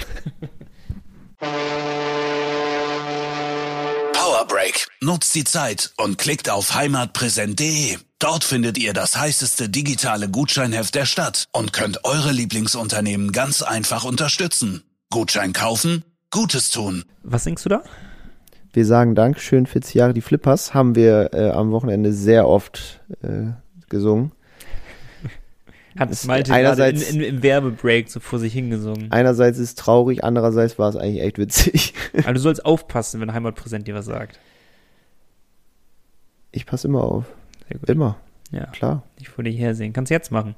Power Break. Nutzt die Zeit und klickt auf heimatpräsent.de. Dort findet ihr das heißeste digitale Gutscheinheft der Stadt und könnt eure Lieblingsunternehmen ganz einfach unterstützen. Gutschein kaufen, Gutes tun. Was singst du da? Wir sagen Dankeschön, 40 Jahre die Flippers haben wir äh, am Wochenende sehr oft äh, gesungen. Hat es Malte einerseits in, in, im Werbebreak so vor sich hingesungen. Einerseits ist es traurig, andererseits war es eigentlich echt witzig. Aber du sollst aufpassen, wenn Heimatpräsent dir was sagt. Ich passe immer auf. Immer. Ja. Klar. Ich vor dir hersehen. Kannst du jetzt machen.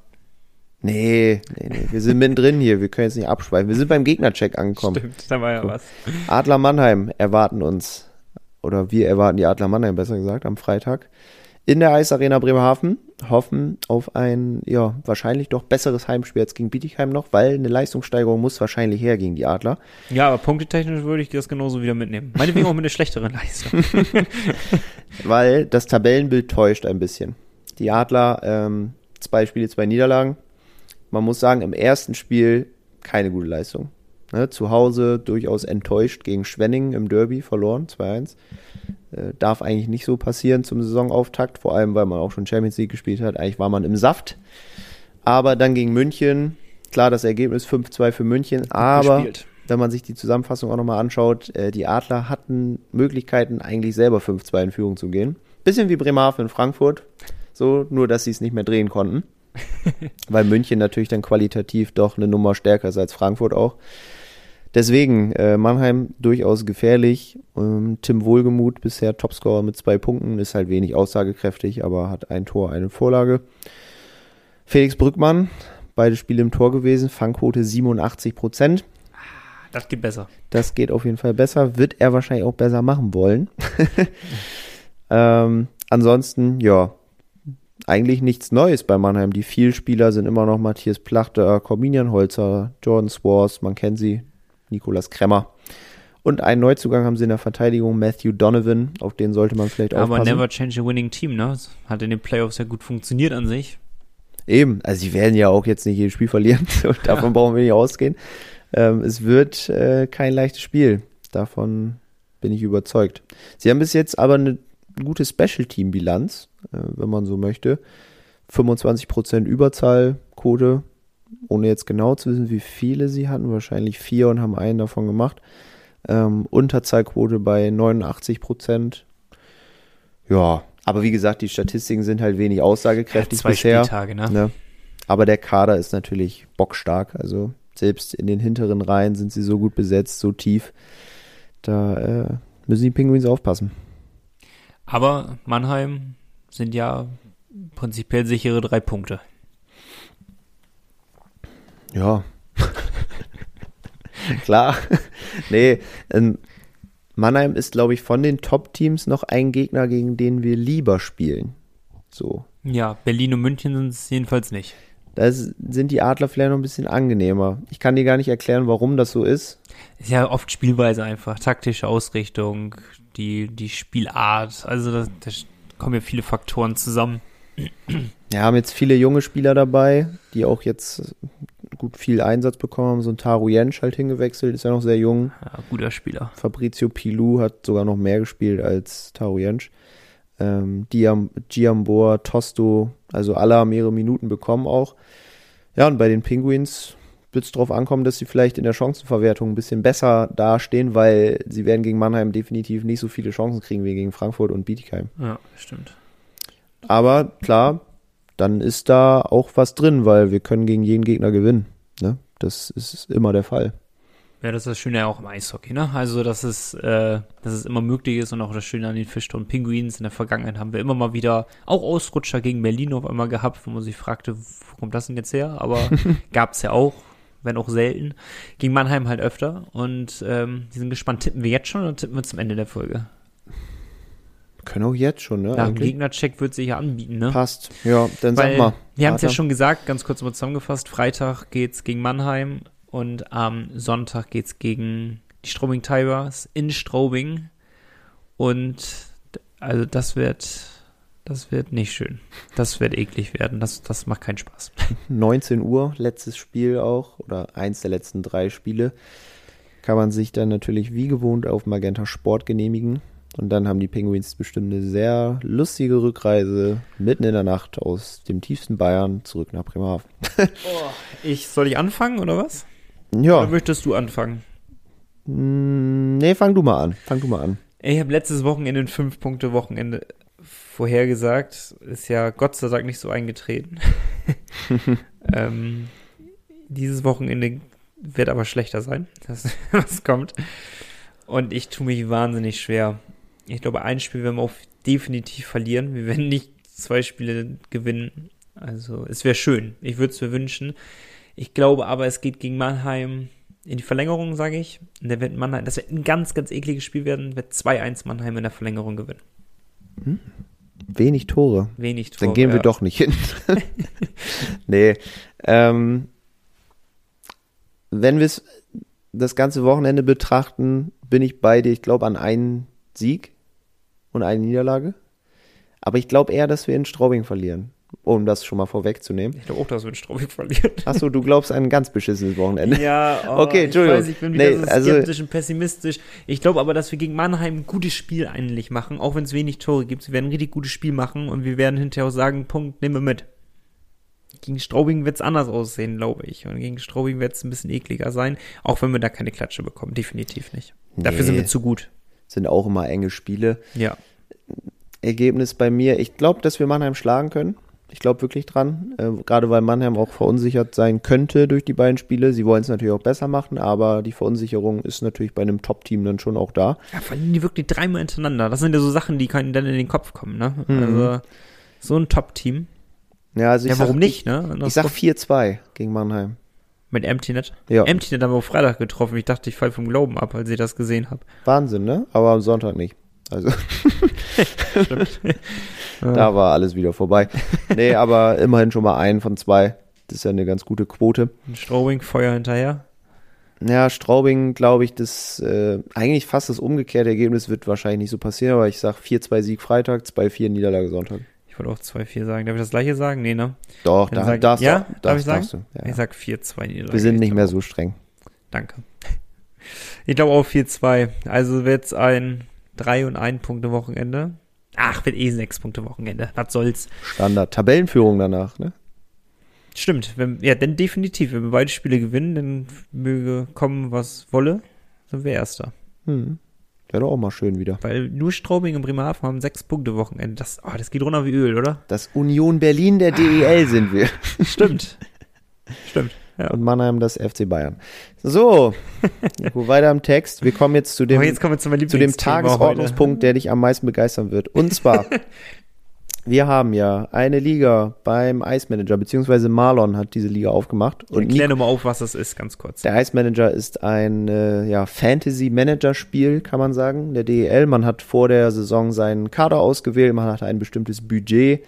Nee, nee, nee. Wir sind mittendrin hier. Wir können jetzt nicht abschweifen. Wir sind beim Gegnercheck angekommen. Stimmt, da war ja was. Adler Mannheim erwarten uns. Oder wir erwarten die Adler Mannheim, besser gesagt, am Freitag. In der Eisarena Bremerhaven hoffen auf ein, ja, wahrscheinlich doch besseres Heimspiel als gegen Bietigheim noch, weil eine Leistungssteigerung muss wahrscheinlich her gegen die Adler. Ja, aber punktetechnisch würde ich das genauso wieder mitnehmen. Meinetwegen auch mit einer schlechteren Leistung. weil das Tabellenbild täuscht ein bisschen. Die Adler, ähm, zwei Spiele, zwei Niederlagen. Man muss sagen, im ersten Spiel keine gute Leistung. Ne, zu Hause durchaus enttäuscht gegen Schwenning im Derby verloren, 2-1. Äh, darf eigentlich nicht so passieren zum Saisonauftakt, vor allem weil man auch schon Champions League gespielt hat. Eigentlich war man im Saft. Aber dann gegen München, klar, das Ergebnis 5-2 für München, aber gespielt. wenn man sich die Zusammenfassung auch nochmal anschaut, äh, die Adler hatten Möglichkeiten, eigentlich selber 5-2 in Führung zu gehen. Bisschen wie Bremerhaven in Frankfurt, so, nur dass sie es nicht mehr drehen konnten. weil München natürlich dann qualitativ doch eine Nummer stärker ist als Frankfurt auch. Deswegen, äh, Mannheim durchaus gefährlich. Ähm, Tim Wohlgemuth bisher Topscorer mit zwei Punkten, ist halt wenig aussagekräftig, aber hat ein Tor, eine Vorlage. Felix Brückmann, beide Spiele im Tor gewesen, Fangquote 87 Prozent. Das geht besser. Das geht auf jeden Fall besser, wird er wahrscheinlich auch besser machen wollen. ähm, ansonsten, ja, eigentlich nichts Neues bei Mannheim. Die Vielspieler sind immer noch Matthias Plachter, Corbinian Holzer, Jordan Swars, man kennt sie, Nikolas Kremmer. Und einen Neuzugang haben sie in der Verteidigung, Matthew Donovan, auf den sollte man vielleicht Aber aufpassen. never change a winning team, ne? Hat in den Playoffs ja gut funktioniert an sich. Eben, also sie werden ja auch jetzt nicht jedes Spiel verlieren, davon brauchen wir nicht ausgehen. Ähm, es wird äh, kein leichtes Spiel, davon bin ich überzeugt. Sie haben bis jetzt aber eine gute Special-Team-Bilanz, äh, wenn man so möchte. 25% Überzahlquote, ohne jetzt genau zu wissen, wie viele sie hatten, wahrscheinlich vier und haben einen davon gemacht. Ähm, Unterzahlquote bei 89%. Ja, aber wie gesagt, die Statistiken sind halt wenig aussagekräftig Ja, zwei bisher. Spieltage, ne? Ne? Aber der Kader ist natürlich bockstark. Also selbst in den hinteren Reihen sind sie so gut besetzt, so tief. Da äh, müssen die Penguins aufpassen. Aber Mannheim sind ja prinzipiell sichere drei Punkte. Ja. Klar. nee, ähm, Mannheim ist, glaube ich, von den Top-Teams noch ein Gegner, gegen den wir lieber spielen. So. Ja, Berlin und München sind es jedenfalls nicht. Da sind die Adler vielleicht noch ein bisschen angenehmer. Ich kann dir gar nicht erklären, warum das so ist. Ist ja oft Spielweise einfach, taktische Ausrichtung, die, die Spielart. Also da, da kommen ja viele Faktoren zusammen. Wir haben jetzt viele junge Spieler dabei, die auch jetzt gut viel Einsatz bekommen haben. So ein Taru Jensch halt hingewechselt, ist ja noch sehr jung. Ja, guter Spieler. Fabrizio Pilou hat sogar noch mehr gespielt als Taru Jensch. Ähm, Diam, Giambor, Tosto, also alle haben ihre Minuten bekommen auch. Ja, und bei den Penguins wird es darauf ankommen, dass sie vielleicht in der Chancenverwertung ein bisschen besser dastehen, weil sie werden gegen Mannheim definitiv nicht so viele Chancen kriegen wie gegen Frankfurt und Bietigheim. Ja, stimmt. Aber klar, dann ist da auch was drin, weil wir können gegen jeden Gegner gewinnen. Ne? Das ist immer der Fall. Ja, das ist das Schöne ja auch im Eishockey, ne? Also, dass es, äh, dass es immer möglich ist und auch das Schöne an den Fischtown Pinguins. In der Vergangenheit haben wir immer mal wieder auch Ausrutscher gegen Berlin auf einmal gehabt, wo man sich fragte, wo kommt das denn jetzt her? Aber gab's ja auch, wenn auch selten. Gegen Mannheim halt öfter. Und ähm, die sind gespannt. Tippen wir jetzt schon oder tippen wir zum Ende der Folge? Können auch jetzt schon, ne? Ja, ein? Gegnercheck wird sich ja anbieten, ne? Passt. Ja, dann Weil sag mal. wir haben es ja schon gesagt, ganz kurz mal zusammengefasst. Freitag geht's gegen Mannheim und am Sonntag geht's gegen die Strobing Tigers in Strobing. Und also das wird, das wird nicht schön. Das wird eklig werden. Das, das macht keinen Spaß. 19 Uhr, letztes Spiel auch, oder eins der letzten drei Spiele. Kann man sich dann natürlich wie gewohnt auf Magenta Sport genehmigen. Und dann haben die Penguins bestimmt eine sehr lustige Rückreise mitten in der Nacht aus dem tiefsten Bayern zurück nach Bremerhaven. Ich, soll ich anfangen oder was? Oder Ja, möchtest du anfangen? mm, nee, fang du mal an. Fang du mal an. Ich habe letztes Wochenende ein Fünf-Punkte-Wochenende vorhergesagt. Ist ja Gott sei Dank nicht so eingetreten. ähm, dieses Wochenende wird aber schlechter sein, das, was kommt. Und ich tue mich wahnsinnig schwer. Ich glaube, ein Spiel werden wir auch definitiv verlieren. Wir werden nicht zwei Spiele gewinnen. Also, es wäre schön. Ich würde es mir wünschen. Ich glaube aber, es geht gegen Mannheim in die Verlängerung, sage ich. Und der wird Mannheim, das wird ein ganz, ganz ekliges Spiel werden, wird 2-1 Mannheim in der Verlängerung gewinnen. Wenig Tore. Wenig Tore. Dann gehen wir ja. doch nicht hin. nee. Ähm, wenn wir das ganze Wochenende betrachten, bin ich bei dir, ich glaube, an einen Sieg und eine Niederlage. Aber ich glaube eher, dass wir in Straubing verlieren, um das schon mal vorwegzunehmen. Ich glaube auch, dass wir in Straubing verlieren. Achso, du glaubst an ein ganz beschissenes Wochenende. Ja, oh, Okay, ich Entschuldigung. weiß, ich bin wieder Nee, so also- skeptisch und pessimistisch. Ich glaube aber, dass wir gegen Mannheim ein gutes Spiel eigentlich machen, auch wenn es wenig Tore gibt. Wir werden ein richtig gutes Spiel machen und wir werden hinterher auch sagen, Punkt, nehmen wir mit. Gegen Straubing wird es anders aussehen, glaube ich. Und gegen Straubing wird es ein bisschen ekliger sein, auch wenn wir da keine Klatsche bekommen. Definitiv nicht. Dafür Nee. sind wir zu gut. Sind auch immer enge Spiele. Ja. Ergebnis bei mir, ich glaube, dass wir Mannheim schlagen können. Ich glaube wirklich dran. Äh, Gerade weil Mannheim auch verunsichert sein könnte durch die beiden Spiele. Sie wollen es natürlich auch besser machen, aber die Verunsicherung ist natürlich bei einem Top-Team dann schon auch da. Ja, vor allem die wirklich dreimal hintereinander. Das sind ja so Sachen, die können dann in den Kopf kommen, ne? Mhm. Also, so ein Top-Team. Ja, also ich Ja, warum sag, nicht, ne? Ich, ich sag 4-2 gegen Mannheim. Mit Emptynet. Ja. Emptynet haben wir auf Freitag getroffen. Ich dachte, ich fall vom Glauben ab, als ich das gesehen habe. Wahnsinn, ne? Aber am Sonntag nicht. Also da war alles wieder vorbei. Nee, aber immerhin schon mal ein von zwei. Das ist ja eine ganz gute Quote. Strobing, Feuer hinterher. Ja, Straubing, glaube ich, das äh, eigentlich fast das umgekehrte Ergebnis wird wahrscheinlich nicht so passieren, aber ich sag 4-2 Sieg Freitag, 2-4 Niederlage Sonntag. Ich wollte auch 2-4 sagen. Darf ich das gleiche sagen? Nee, ne? Doch, da, sag- darfst ja? du. Darf darfst- ich sagen? darfst du, ja. Ich sag 4-2 Niederlage. Wir sind Ich nicht mehr so streng. Danke. Ich glaube auch 4-2. Also wird's ein 3 und 1 Punkte Wochenende. Ach, wird eh 6 Punkte Wochenende. Was soll's? Standard. Tabellenführung danach, ne? Stimmt. Wenn, ja, dann definitiv. Wenn wir beide Spiele gewinnen, dann möge kommen, was wolle, sind wir Erster. Hm. Wäre doch auch mal schön wieder. Weil nur Straubing und Bremerhaven haben 6 Punkte Wochenende. Das, oh, das geht runter wie Öl, oder? Das Union Berlin der DEL sind wir. Stimmt. Stimmt. Ja. Und Mannheim das FC Bayern. So, Nico, weiter im Text. Wir kommen jetzt zu dem, Aber jetzt kommen wir zu zu dem Tagesordnungspunkt, der dich am meisten begeistern wird. Und zwar, wir haben ja eine Liga beim Ice Manager, beziehungsweise Marlon hat diese Liga aufgemacht. Und nur mal auf, was das ist, ganz kurz. der Ice Manager ist ein äh, ja, Fantasy-Manager-Spiel, kann man sagen, der DEL. Man hat vor der Saison seinen Kader ausgewählt, man hat ein bestimmtes Budget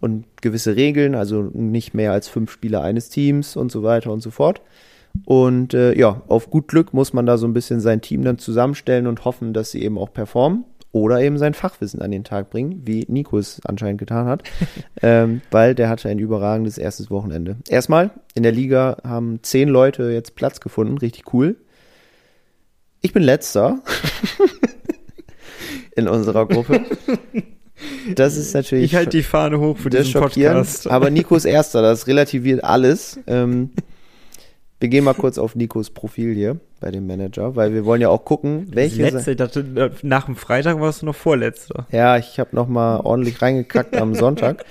und gewisse Regeln, also nicht mehr als fünf Spieler eines Teams und so weiter und so fort. Und äh, ja, auf gut Glück muss man da so ein bisschen sein Team dann zusammenstellen und hoffen, dass sie eben auch performen oder eben sein Fachwissen an den Tag bringen, wie Nico es anscheinend getan hat, ähm, weil der hatte ein überragendes erstes Wochenende. Erstmal, in der Liga haben zehn Leute jetzt Platz gefunden, richtig cool. Ich bin letzter in unserer Gruppe. Das ist natürlich Ich halte die Fahne hoch für diesen Podcast. aber Nico ist Erster, das relativiert alles. Ähm, wir gehen mal kurz auf Nikos Profil hier bei dem Manager, weil wir wollen ja auch gucken, welche. Letzte, ich dachte, nach dem Freitag warst du noch Vorletzter. Ja, ich habe noch mal ordentlich reingekackt am Sonntag.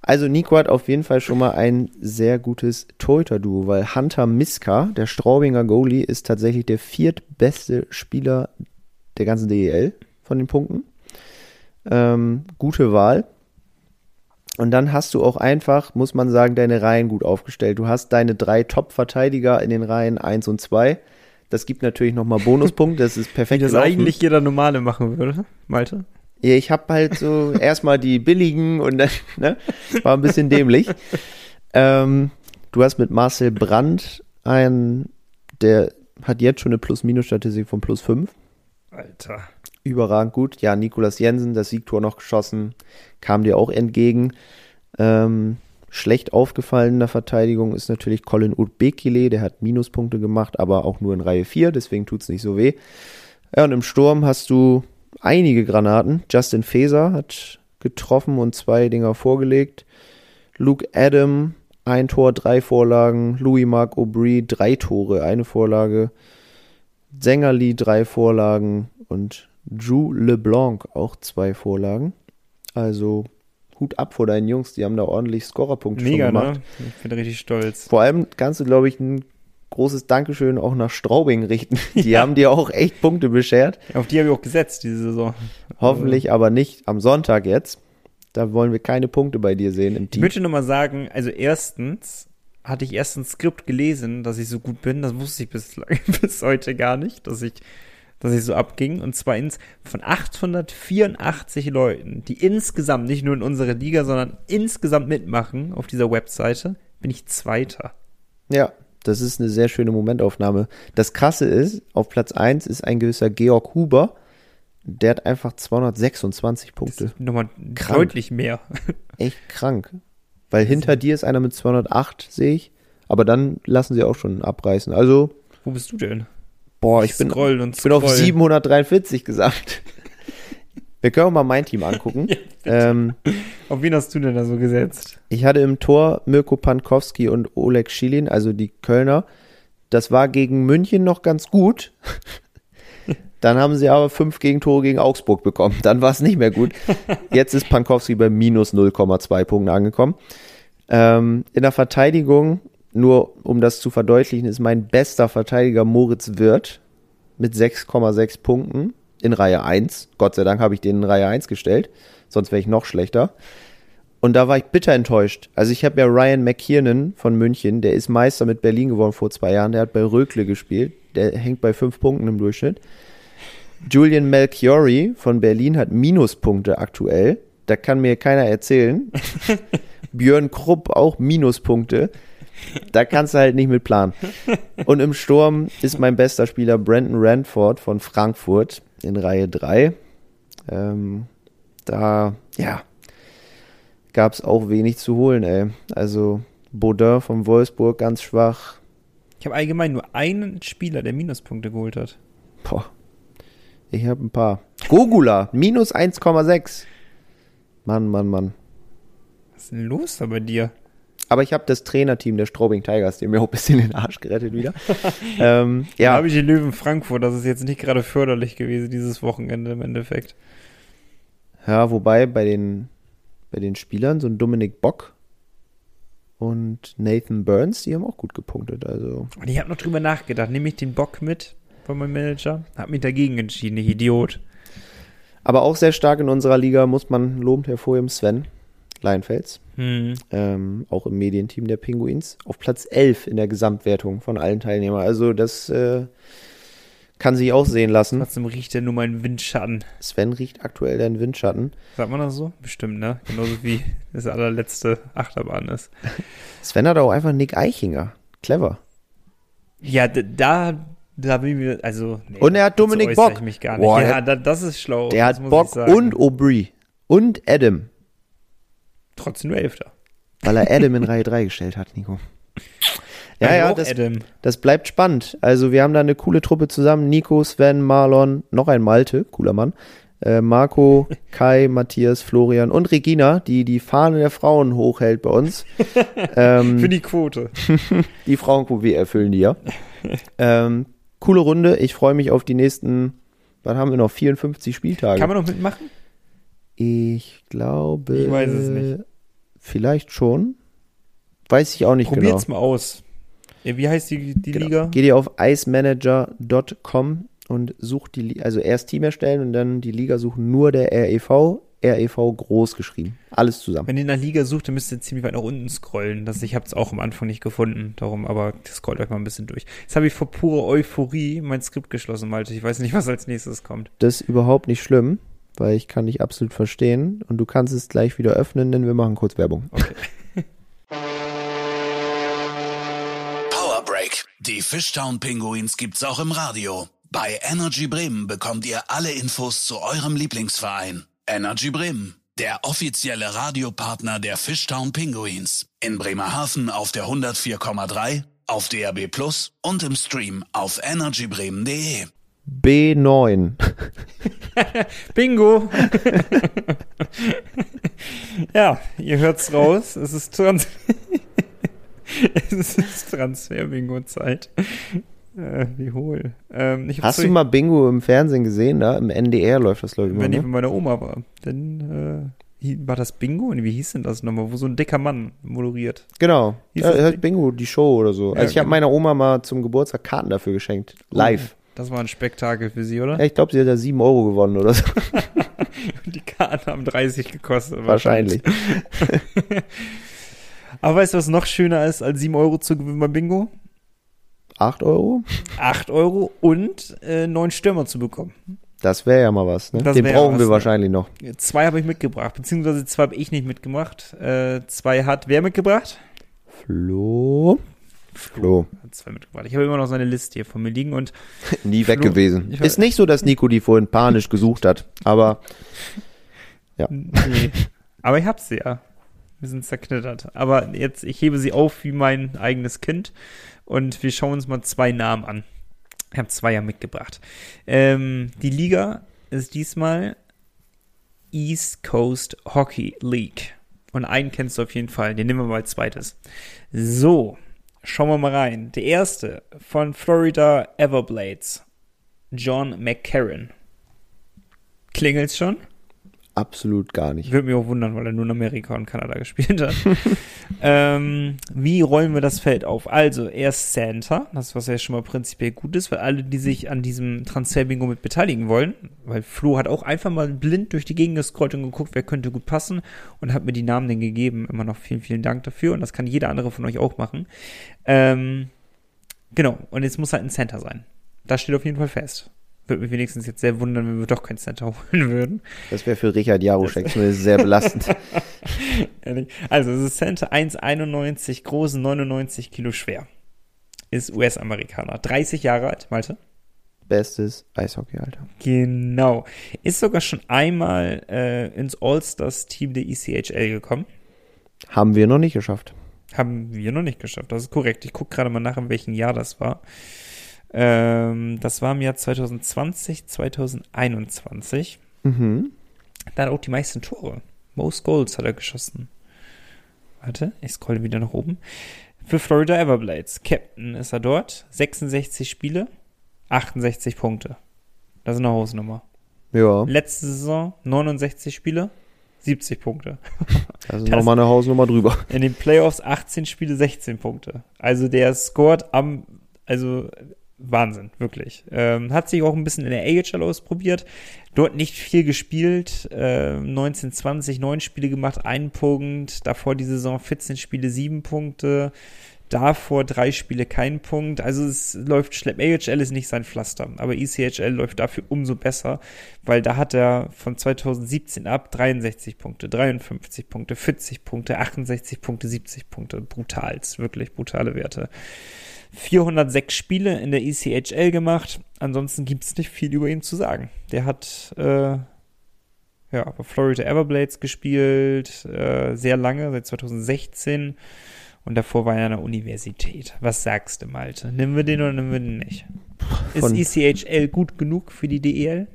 Also Nico hat auf jeden Fall schon mal ein sehr gutes Torhüter-Duo, weil Hunter Miska, der Straubinger Goalie, ist tatsächlich der viertbeste Spieler der ganzen DEL von den Punkten. Ähm, gute Wahl. Und dann hast du auch einfach, muss man sagen, deine Reihen gut aufgestellt. Du hast deine drei Top-Verteidiger in den Reihen 1 und 2. Das gibt natürlich nochmal Bonuspunkte. Das ist Wie perfekt das gelaufen. eigentlich jeder Normale machen würde, Malte. Ja, ich habe halt so erstmal die billigen und dann, ne, war ein bisschen dämlich. Ähm, du hast mit Marcel Brandt einen, der hat jetzt schon eine Plus-Minus-Statistik von plus 5. Alter. Überragend gut. Ja, Nikolas Jensen, das Siegtor noch geschossen, kam dir auch entgegen. Ähm, schlecht aufgefallen in der Verteidigung ist natürlich Colin Udbekile, der hat Minuspunkte gemacht, aber auch nur in Reihe 4, deswegen tut's nicht so weh. Ja, und im Sturm hast du einige Granaten. Justin Faeser hat getroffen und zwei Dinger vorgelegt. Luke Adam, ein Tor, drei Vorlagen. Louis Marc Aubry, drei Tore, eine Vorlage. Sängerli, drei Vorlagen. Und Drew LeBlanc, auch zwei Vorlagen. Also Hut ab vor deinen Jungs, die haben da ordentlich Scorerpunkte Mega, schon gemacht. ne? Ich bin richtig stolz. Vor allem kannst du, glaube ich, ein großes Dankeschön auch nach Straubing richten. Die haben dir auch echt Punkte beschert. Auf die habe ich auch gesetzt, diese Saison. Hoffentlich aber nicht am Sonntag jetzt. Da wollen wir keine Punkte bei dir sehen im Ich Team. möchte nur mal sagen, also erstens hatte ich erst ein Skript gelesen, dass ich so gut bin. Das wusste ich bislang, bis heute gar nicht, dass ich, dass ich so abging. Und zweitens, von 884 Leuten, die insgesamt, nicht nur in unserer Liga, sondern insgesamt mitmachen auf dieser Webseite, bin ich Zweiter. Ja, das ist eine sehr schöne Momentaufnahme. Das Krasse ist, auf Platz 1 ist ein gewisser Georg Huber. Der hat einfach 226 Punkte. Nochmal Krank. deutlich mehr. Echt krank. Weil hinter dir ist einer mit 208, sehe ich. Aber dann lassen sie auch schon abreißen. Also, Wo bist du denn? Boah, ich bin, ich bin auf scrollen. 743 gesagt. Wir können mal mein Team angucken. ähm, Auf wen hast du denn da so gesetzt? ich hatte im Tor Mirko Pankowski und Oleg Schilin, also die Kölner. Das war gegen München noch ganz gut. Dann haben sie aber fünf Gegentore gegen Augsburg bekommen. Dann war es nicht mehr gut. Jetzt ist Pankowski bei minus 0,2 Punkten angekommen. Ähm, in der Verteidigung, nur um das zu verdeutlichen, ist mein bester Verteidiger Moritz Wirth mit 6,6 Punkten in Reihe 1. Gott sei Dank habe ich den in Reihe 1 gestellt, sonst wäre ich noch schlechter. Und da war ich bitter enttäuscht. Also ich habe ja Ryan McKiernan von München, der ist Meister mit Berlin geworden vor zwei Jahren, der hat bei Rökle gespielt, der hängt bei fünf Punkten im Durchschnitt. Julian Melchiori von Berlin hat Minuspunkte aktuell. Da kann mir keiner erzählen. Björn Krupp auch Minuspunkte. Da kannst du halt nicht mit planen. Und im Sturm ist mein bester Spieler Brandon Ranford von Frankfurt in Reihe 3. Ähm, da, ja, gab es auch wenig zu holen, ey. Also Baudin von Wolfsburg ganz schwach. Ich habe allgemein nur einen Spieler, der Minuspunkte geholt hat. Boah. Ich habe ein paar. Gogula, minus 1,6. Mann, Mann, Mann. Was ist denn los da bei dir? Aber ich habe das Trainerteam der Strobing Tigers, die mir auch ein bisschen den Arsch gerettet wieder. ähm, ja. Da habe ich die Löwen Frankfurt. Das ist jetzt nicht gerade förderlich gewesen, dieses Wochenende im Endeffekt. Ja, wobei bei den, bei den Spielern, so ein Dominik Bock und Nathan Burns, die haben auch gut gepunktet. Also. Und ich habe noch drüber nachgedacht. Nehme ich den Bock mit von meinem Manager? Hab mich dagegen entschieden, ich Idiot. Aber auch sehr stark in unserer Liga muss man lobend hervorheben Sven Leinfels. Hm. Ähm, auch im Medienteam der Pinguins. Auf Platz 11 in der Gesamtwertung von allen Teilnehmern. Also das äh, kann sich auch sehen lassen. Trotzdem riecht er nur meinen Windschatten. Sven riecht aktuell deinen Windschatten. Sagt man das so? Bestimmt, ne? Genauso wie das allerletzte Achterbahn ist. Sven hat auch einfach Nick Eichinger. Clever. Ja, da, da bin ich mir, also. Nee, Und er hat Dominik Bock. Ich mich gar nicht. Boah, ja, da, das ist schlau. Der hat Bock und Aubry. Und Adam. Trotzdem nur Elfter. Weil er Adam in Reihe 3 gestellt hat, Nico. Ja, Also ja, das, Adam. das bleibt spannend. Also wir haben da eine coole Truppe zusammen. Nico, Sven, Marlon, noch ein Malte, cooler Mann. Äh, Marco, Kai, Matthias, Florian und Regina, die die Fahne der Frauen hochhält bei uns. ähm, Für die Quote. die Frauenquote, wir erfüllen die ja. ähm, coole Runde. Ich freue mich auf die nächsten, wann haben wir noch? 54 Spieltage. Kann man noch mitmachen? Ich glaube. Ich weiß es nicht. Vielleicht schon. Weiß ich auch nicht Probiert's genau. mal aus. Wie heißt die, die Genau. Liga? Geht ihr auf icemanager.com und sucht die, Li- also erst Team erstellen und dann die Liga suchen nur der REV, REV groß geschrieben. Alles zusammen. Wenn ihr nach Liga sucht, dann müsst ihr ziemlich weit nach unten scrollen. Das, ich habe es auch am Anfang nicht gefunden. Darum, aber scrollt euch mal ein bisschen durch. Jetzt habe ich vor purer Euphorie mein Skript geschlossen, Malte. Ich weiß nicht, was als nächstes kommt. Das ist überhaupt nicht schlimm, weil ich kann dich absolut verstehen und du kannst es gleich wieder öffnen, denn wir machen kurz Werbung. Okay. Power Break. Die Fishtown Pinguins gibt's auch im Radio. Bei Energy Bremen bekommt ihr alle Infos zu eurem Lieblingsverein. Energy Bremen, der offizielle Radiopartner der Fishtown Pinguins. In Bremerhaven auf der 104,3, auf DRB Plus und im Stream auf energybremen.de. B9. Bingo! ja, ihr hört's raus. Es ist Trans es ist Transfer-Bingo-Zeit. Äh, wie hohl. Ähm, Hast du mal Bingo im Fernsehen gesehen? Da? Im NDR läuft das, glaube ich, immer. wenn ich Ne? bei meiner Oma war, dann äh, war das Bingo? Und wie hieß denn das nochmal? Wo so ein dicker Mann moderiert. Genau. Hieß Ja, hört Bingo, die Show oder so. Ja, Also ich habe genau. meiner Oma mal zum Geburtstag Karten dafür geschenkt. Live. Das war ein Spektakel für sie, oder? Ja, ich glaube, sie hat da 7 Euro gewonnen oder so. Die Karten haben 30 gekostet. Wahrscheinlich. Aber weißt du, was noch schöner ist, als 7 Euro zu gewinnen beim Bingo? 8 Euro? 8 Euro und äh, neun Stürmer zu bekommen. Das wäre ja mal was, ne? Den brauchen was, wir wahrscheinlich noch. Zwei habe ich mitgebracht, beziehungsweise zwei habe ich nicht mitgemacht. Äh, zwei hat wer mitgebracht? Flo. Flo. Hat zwei mitgebracht. Ich habe immer noch seine Liste hier vor mir liegen und Nie weg Flo- gewesen. Ich- Ist nicht so, dass Nico die vorhin panisch gesucht hat, aber nee. Aber ich hab sie ja. Wir sind zerknittert. Aber jetzt, ich hebe sie auf wie mein eigenes Kind und wir schauen uns mal zwei Namen an. Ich habe zwei ja mitgebracht. Ähm, die Liga ist diesmal East Coast Hockey League. Und einen kennst du auf jeden Fall. Den nehmen wir mal als zweites. So, schauen wir mal rein. Der erste von Florida Everblades. John McCarron. Klingelt's schon? Absolut gar nicht. Würde mich auch wundern, weil er nur in Amerika und Kanada gespielt hat. ähm, wie rollen wir das Feld auf? Also, er ist Center, das was ja schon mal prinzipiell gut ist, weil alle, die sich an diesem Transfer-Bingo mit beteiligen wollen, weil Flo hat auch einfach mal blind durch die Gegend gescrollt und geguckt, wer könnte gut passen und hat mir die Namen dann gegeben. Immer noch vielen, vielen Dank dafür und das kann jeder andere von euch auch machen. Ähm, genau, und jetzt muss halt ein Center sein. Das steht auf jeden Fall fest. Würde mich wenigstens jetzt sehr wundern, wenn wir doch kein Center holen würden. Das wäre für Richard Jaroschek zumindest sehr belastend. also, es ist Center 1,91 groß, 99 Kilo schwer. Ist US-Amerikaner. 30 Jahre alt, Malte. Bestes Eishockey-Alter. Genau. Ist sogar schon einmal äh, ins All-Stars-Team der ECHL gekommen. Haben wir noch nicht geschafft. Haben wir noch nicht geschafft, das ist korrekt. Ich gucke gerade mal nach, in welchem Jahr das war. Ähm, das war im Jahr 2020, 2021. Mhm. Da hat er auch die meisten Tore. Most Goals hat er geschossen. Warte, ich scrolle wieder nach oben. Für Florida Everblades. Captain ist er dort. 66 Spiele, 68 Punkte. Das ist eine Hausnummer. Ja, Letzte Saison 69 Spiele, 70 Punkte. also nochmal eine Hausnummer drüber. In den Playoffs 18 Spiele, 16 Punkte. Also der scored am, also Wahnsinn, wirklich. Ähm, hat sich auch ein bisschen in der AHL ausprobiert. Dort nicht viel gespielt. Ähm, 19, 20, 9 Spiele gemacht, ein Punkt. Davor die Saison 14 Spiele, 7 Punkte. Davor drei Spiele, kein Punkt. Also es läuft schlepp. AHL ist nicht sein Pflaster, aber ECHL läuft dafür umso besser, weil da hat er von 2017 ab 63 Punkte, 53 Punkte, 40 Punkte, 68 Punkte, 70 Punkte. Brutal, wirklich brutale Werte. 406 Spiele in der ECHL gemacht. Ansonsten gibt es nicht viel über ihn zu sagen. Der hat äh, ja bei Florida Everblades gespielt, äh, sehr lange, seit 2016. Und davor war er an der Universität. Was sagst du, Malte? Nehmen wir den oder nehmen wir den nicht? Von- Ist ECHL gut genug für die E DEL?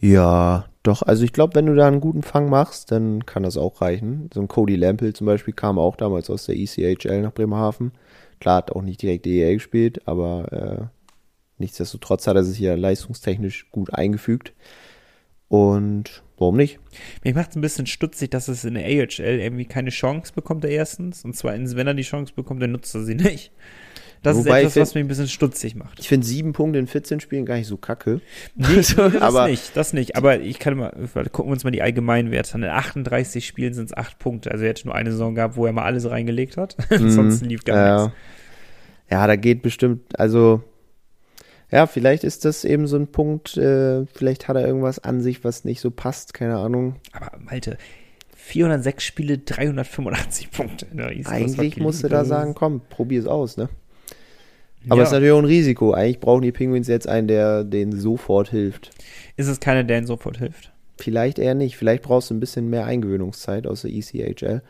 Ja, doch. Also ich glaube, wenn du da einen guten Fang machst, dann kann das auch reichen. So ein Cody Lampel zum Beispiel kam auch damals aus der ECHL nach Bremerhaven. Klar, hat auch nicht direkt DEL gespielt, aber äh, nichtsdestotrotz hat er sich ja leistungstechnisch gut eingefügt. Und warum nicht? Mich macht es ein bisschen stutzig, dass es in der AHL irgendwie keine Chance bekommt, er erstens. Und zweitens, wenn er die Chance bekommt, dann nutzt er sie nicht. Das Wobei ist etwas, ich was mich ein bisschen stutzig macht. Ich finde sieben Punkte in 14 Spielen gar nicht so kacke. Nee, das aber- nicht, das nicht. Aber ich kann mal, gucken wir uns mal die Allgemeinwerte an. In 38 Spielen sind es 8 Punkte. Also er hätte nur eine Saison gehabt, wo er mal alles reingelegt hat. Ansonsten lief gar ja. nichts. Ja, da geht bestimmt, also ja, vielleicht ist das eben so ein Punkt, äh, vielleicht hat er irgendwas an sich, was nicht so passt, keine Ahnung. Aber Malte, 406 Spiele, 385 Punkte. Coast Eigentlich musst du da sagen, komm, probier es aus, ne? Aber Ja. es ist natürlich auch ein Risiko. Eigentlich brauchen die Penguins jetzt einen, der denen sofort hilft. Ist es keiner, der ihnen sofort hilft? Vielleicht eher nicht. Vielleicht brauchst du ein bisschen mehr Eingewöhnungszeit aus der ECHL,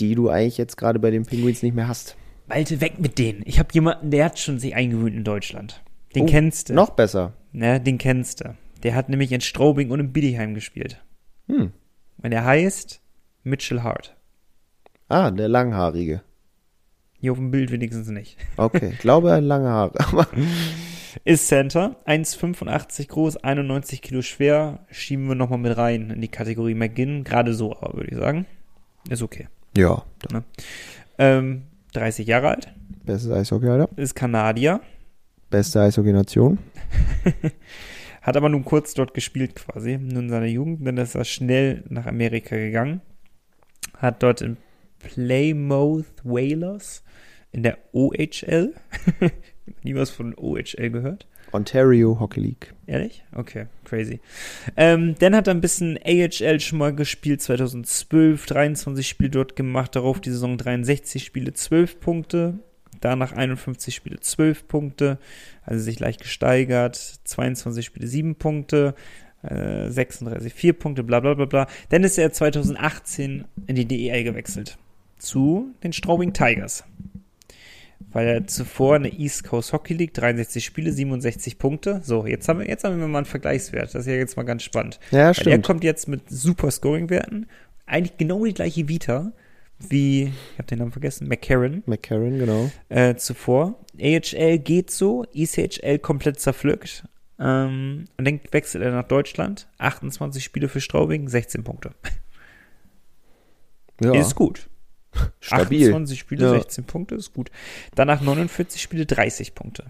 die du eigentlich jetzt gerade bei den Penguins nicht mehr hast. Malte, weg mit denen. Ich habe jemanden, der hat schon sich eingewöhnt in Deutschland. Den Oh, kennst du. Noch besser. Ne, den kennst du. Der hat nämlich in Straubing und in Bietigheim gespielt. Hm. Und der heißt Mitchell Hart. Ah, der Langhaarige. Hier auf dem Bild wenigstens nicht. Okay, ich glaube, er hat lange Haare. Ist Center, 1,85 groß, 91 Kilo schwer. Schieben wir nochmal mit rein in die Kategorie McGinn. Gerade so, aber würde ich sagen. Ist okay. ja, Ähm, 30 Jahre alt, bestes Eishockey, Alter. ist Kanadier, Beste Eishockey-Nation. hat aber nur kurz dort gespielt quasi, nur in seiner Jugend. Dann ist er schnell nach Amerika gegangen. Hat dort in Plymouth Whalers in der OHL. Nie was von OHL gehört. Ontario Hockey League. Ehrlich? Okay, crazy. Ähm, dann hat er ein bisschen AHL schon mal gespielt, 2012, 23 Spiele dort gemacht, darauf die Saison 63 Spiele, 12 Punkte, danach 51 Spiele, 12 Punkte, also sich leicht gesteigert, 22 Spiele, 7 Punkte, äh, 36, 4 Punkte, bla bla bla bla. Dann ist er 2018 in die DEL gewechselt zu den Straubing Tigers weil er zuvor in der East Coast Hockey League 63 Spiele, 67 Punkte. So, jetzt haben wir, jetzt haben wir mal einen Vergleichswert. Das ist ja jetzt mal ganz spannend. Ja, Weil er stimmt. kommt jetzt mit super Scoring-Werten. Eigentlich genau die gleiche Vita. wie, ich habe den Namen vergessen, McCarran McCarran, genau. äh, zuvor. AHL geht so, ECHL komplett zerpflückt. Ähm, und dann wechselt er nach Deutschland. 28 Spiele für Straubing, 16 Punkte. Ja, Ist gut. Stabil. 28 Spiele, Ja. 16 Punkte, ist gut. Danach 49 Spiele, 30 Punkte.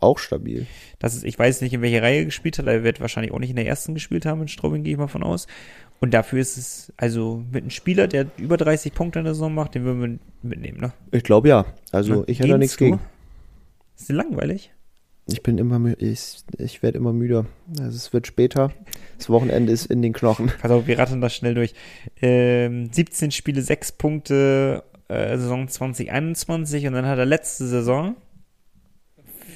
Auch stabil. Das ist, ich weiß nicht, in welcher Reihe er gespielt hat, aber er wird wahrscheinlich auch nicht in der ersten gespielt haben in Straubing, gehe ich mal von aus. Und dafür ist es, also mit einem Spieler, der über 30 Punkte in der Saison macht, den würden wir mitnehmen, ne? Ich glaube ja. Also Ne? ich hätte da nichts gegen. Ist langweilig? Ich bin immer mü- ich, ich werde immer müder. Also es wird später. Das Wochenende ist in den Knochen. Auf, wir rattern das schnell durch. Ähm, 17 Spiele, 6 Punkte, äh, Saison 2021 und dann hat er letzte Saison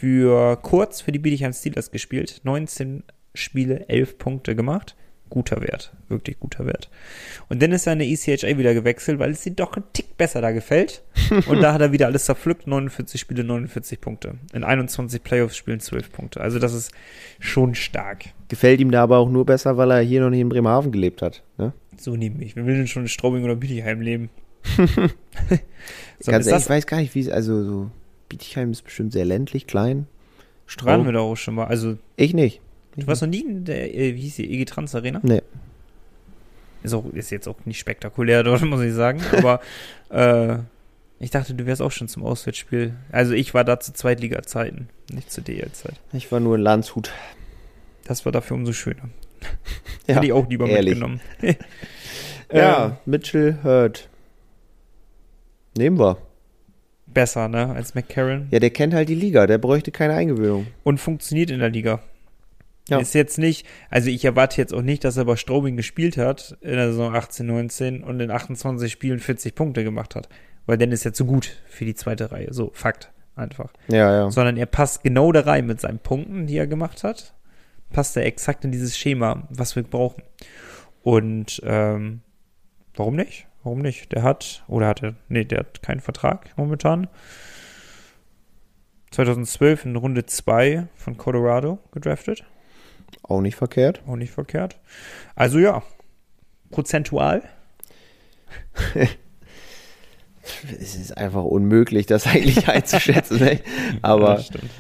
für kurz für die Bietigheim Steelers gespielt. 19 Spiele, 11 Punkte gemacht. Guter Wert, wirklich guter Wert. Und dann ist er in der ECHA wieder gewechselt, weil es ihm doch ein Tick besser da gefällt. Und da hat er wieder alles zerpflückt. 49 Spiele, 49 Punkte. In 21 Playoffs-Spielen 12 Punkte. Also das ist schon stark. Gefällt ihm da aber auch nur besser, weil er hier noch nicht in Bremerhaven gelebt hat. Ne? So nehme ich. Wer will denn schon in Straubing oder Bietigheim leben? so, Ganz ehrlich, ich weiß gar nicht, wie es, also so, Bietigheim ist bestimmt sehr ländlich, klein. waren Straub. wir da auch schon mal. Also, Ich nicht. Du warst noch nie in der, äh, wie hieß die, EG Trans Arena? Nee. Ist, auch, ist jetzt auch nicht spektakulär dort, muss ich sagen. Aber äh, ich dachte, du wärst auch schon zum Auswärtsspiel. Also, ich war da zu Zweitliga-Zeiten, nicht zu DL-Zeit. Ich war nur in Landshut. Das war dafür umso schöner. Ja, Hätte ich auch lieber ehrlich. mitgenommen. Ja, Mitchell Hurt. Nehmen wir. Besser, ne, als McCarran. Ja, der kennt halt die Liga, der bräuchte keine Eingewöhnung. Und funktioniert in der Liga. Ja. Ist jetzt nicht, also ich erwarte jetzt auch nicht, dass er bei Straubing gespielt hat in der Saison 18, 19 und in 28 Spielen 40 Punkte gemacht hat. Weil dann ist er zu gut für die zweite Reihe. So, Fakt. Einfach. Ja, ja. Sondern er passt genau da rein mit seinen Punkten, die er gemacht hat. Passt er exakt in dieses Schema, was wir brauchen. Und ähm, warum nicht? Warum nicht? Der hat, oder hat er, nee, der hat keinen Vertrag momentan. 2012 in Runde 2 von Colorado gedraftet. Auch nicht verkehrt. Auch nicht verkehrt. Also ja, prozentual. Es ist einfach unmöglich, das eigentlich einzuschätzen. Ne? Aber Ja, stimmt.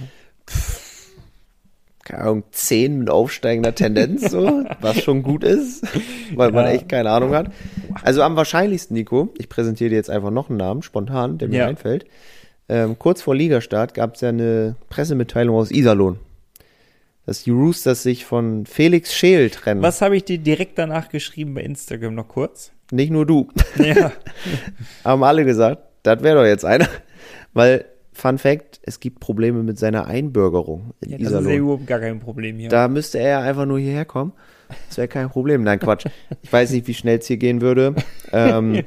keine Ahnung, 10 mit aufsteigender Tendenz, so, was schon gut ist, weil man Ja. echt keine Ahnung hat. Also am wahrscheinlichsten, Nico, ich präsentiere dir jetzt einfach noch einen Namen, spontan, der mir Ja. einfällt. Ähm, kurz vor Ligastart gab es ja eine Pressemitteilung aus Iserlohn, dass die Roosters sich von Felix Scheel trennen. Was habe ich dir direkt danach geschrieben bei Instagram noch kurz? Nicht nur du, Ja. haben alle gesagt, das wäre doch jetzt einer. Weil, Fun Fact, es gibt Probleme mit seiner Einbürgerung in ja das ist Iserlohn. ja überhaupt gar kein Problem hier. Da müsste er einfach nur hierher kommen. Das wäre kein Problem. Nein, Quatsch. Ich weiß nicht, wie schnell es hier gehen würde. Ähm,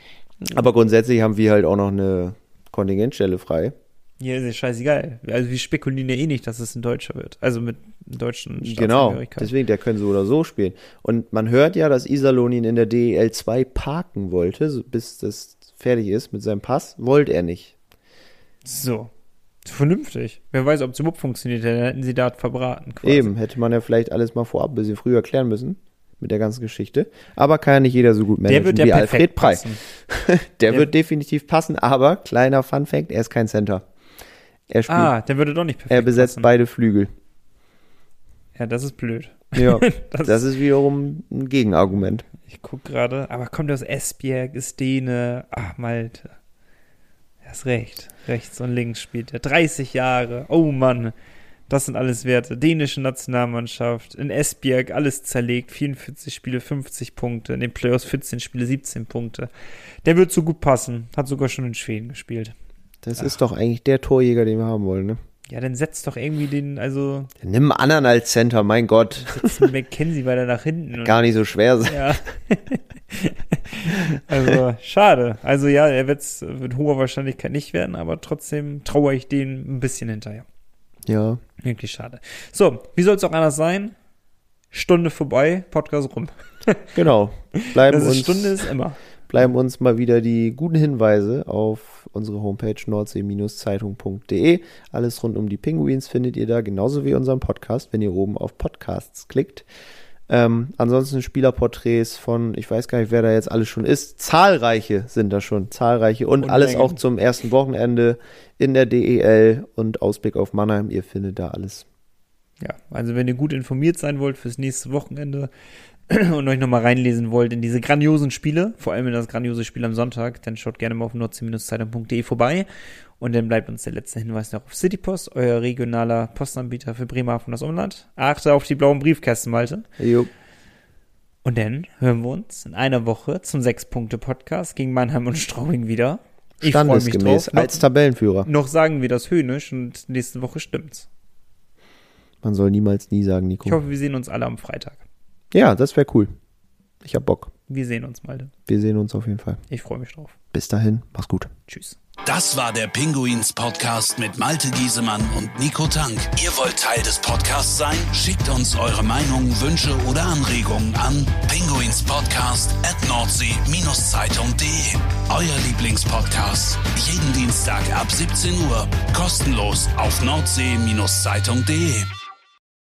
aber grundsätzlich haben wir halt auch noch eine Kontingentstelle frei. Hier ist ja scheißegal. Also wir spekulieren ja eh nicht, dass es ein Deutscher wird. Also mit deutschen Genau. Deswegen, der können so oder so spielen. Und man hört ja, dass Iserlohn ihn in der DEL 2 parken wollte, bis das fertig ist mit seinem Pass. Wollte er nicht. So. Vernünftig. Wer weiß, ob es überhaupt funktioniert, dann hätten sie da verbraten. Quasi. Eben, hätte man ja vielleicht alles mal vorab ein bisschen früher klären müssen mit der ganzen Geschichte. Aber kann ja nicht jeder so gut managen Der wird ja wie Alfred Prey. Der, Der- wird definitiv passen, aber kleiner Fun Fact, er ist kein Center. Er spielt, Ah, der würde doch nicht perfekt er besetzt passen. beide Flügel. Ja, das ist blöd. Ja, Das, das ist wiederum ein Gegenargument. ich guck gerade, aber kommt aus Esbjerg, ist Däne, ach Malte. Er ist recht. Rechts und links spielt er. 30 Jahre. Oh Mann. Das sind alles Werte. Dänische Nationalmannschaft. In Esbjerg alles zerlegt. 44 Spiele, 50 Punkte. In den Playoffs 14 Spiele, 17 Punkte. Der wird so gut passen. Hat sogar schon in Schweden gespielt. Das ist doch eigentlich der Torjäger, den wir haben wollen, ne? Ja, dann setzt doch irgendwie den, also, Nimm einen anderen als Center, mein Gott. setzt einen McKenzie weiter nach hinten. Gar nicht so schwer sein. Ja. also, schade. Also ja, er wird's mit hoher Wahrscheinlichkeit nicht werden, aber trotzdem traue ich den ein bisschen hinterher. Ja. Wirklich schade. So, wie soll es auch anders sein? Stunde vorbei, Podcast rum. Genau. Bleiben Das uns, Stunde ist immer. Bleiben uns mal wieder die guten Hinweise auf unsere Homepage nordsee-zeitung.de. Alles rund um die Pinguins findet ihr da, genauso wie unseren Podcast, wenn ihr oben auf Podcasts klickt. Ähm, ansonsten Spielerporträts von, ich weiß gar nicht, wer da jetzt alles schon ist. Zahlreiche sind da schon, zahlreiche. Und, Und alles Mengen. auch zum ersten Wochenende in der DEL und Ausblick auf Mannheim. Ihr findet da alles. Ja, also wenn ihr gut informiert sein wollt fürs nächste Wochenende und euch nochmal reinlesen wollt in diese grandiosen Spiele, vor allem in das grandiose Spiel am Sonntag, dann schaut gerne mal auf nordsee-zeitung.de vorbei. Und dann bleibt uns der letzte Hinweis noch auf Citypost, euer regionaler Postanbieter für Bremerhaven und das Umland. Achte auf die blauen Briefkästen, Malte. Jo. Und dann hören wir uns in einer Woche zum Sechs-Punkte-Podcast gegen Mannheim und Straubing wieder. Ich freue mich Standesgemäß drauf. Noch, als Tabellenführer. noch sagen wir das höhnisch und nächste Woche stimmt's. Man soll niemals nie sagen, Nico. Ich hoffe, wir sehen uns alle am Freitag. Ja, das wäre cool. Ich hab Bock. Wir sehen uns, Malte. Wir sehen uns auf jeden Fall. Ich freue mich drauf. Bis dahin, mach's gut. Tschüss. Das war der Pinguins Podcast mit Malte Giesemann und Nico Tank. Ihr wollt Teil des Podcasts sein? Schickt uns eure Meinungen, Wünsche oder Anregungen an pinguinspodcast at nordsee-zeitung.de. Euer Lieblingspodcast. Jeden Dienstag ab 17 Uhr. Kostenlos auf nordsee-zeitung.de.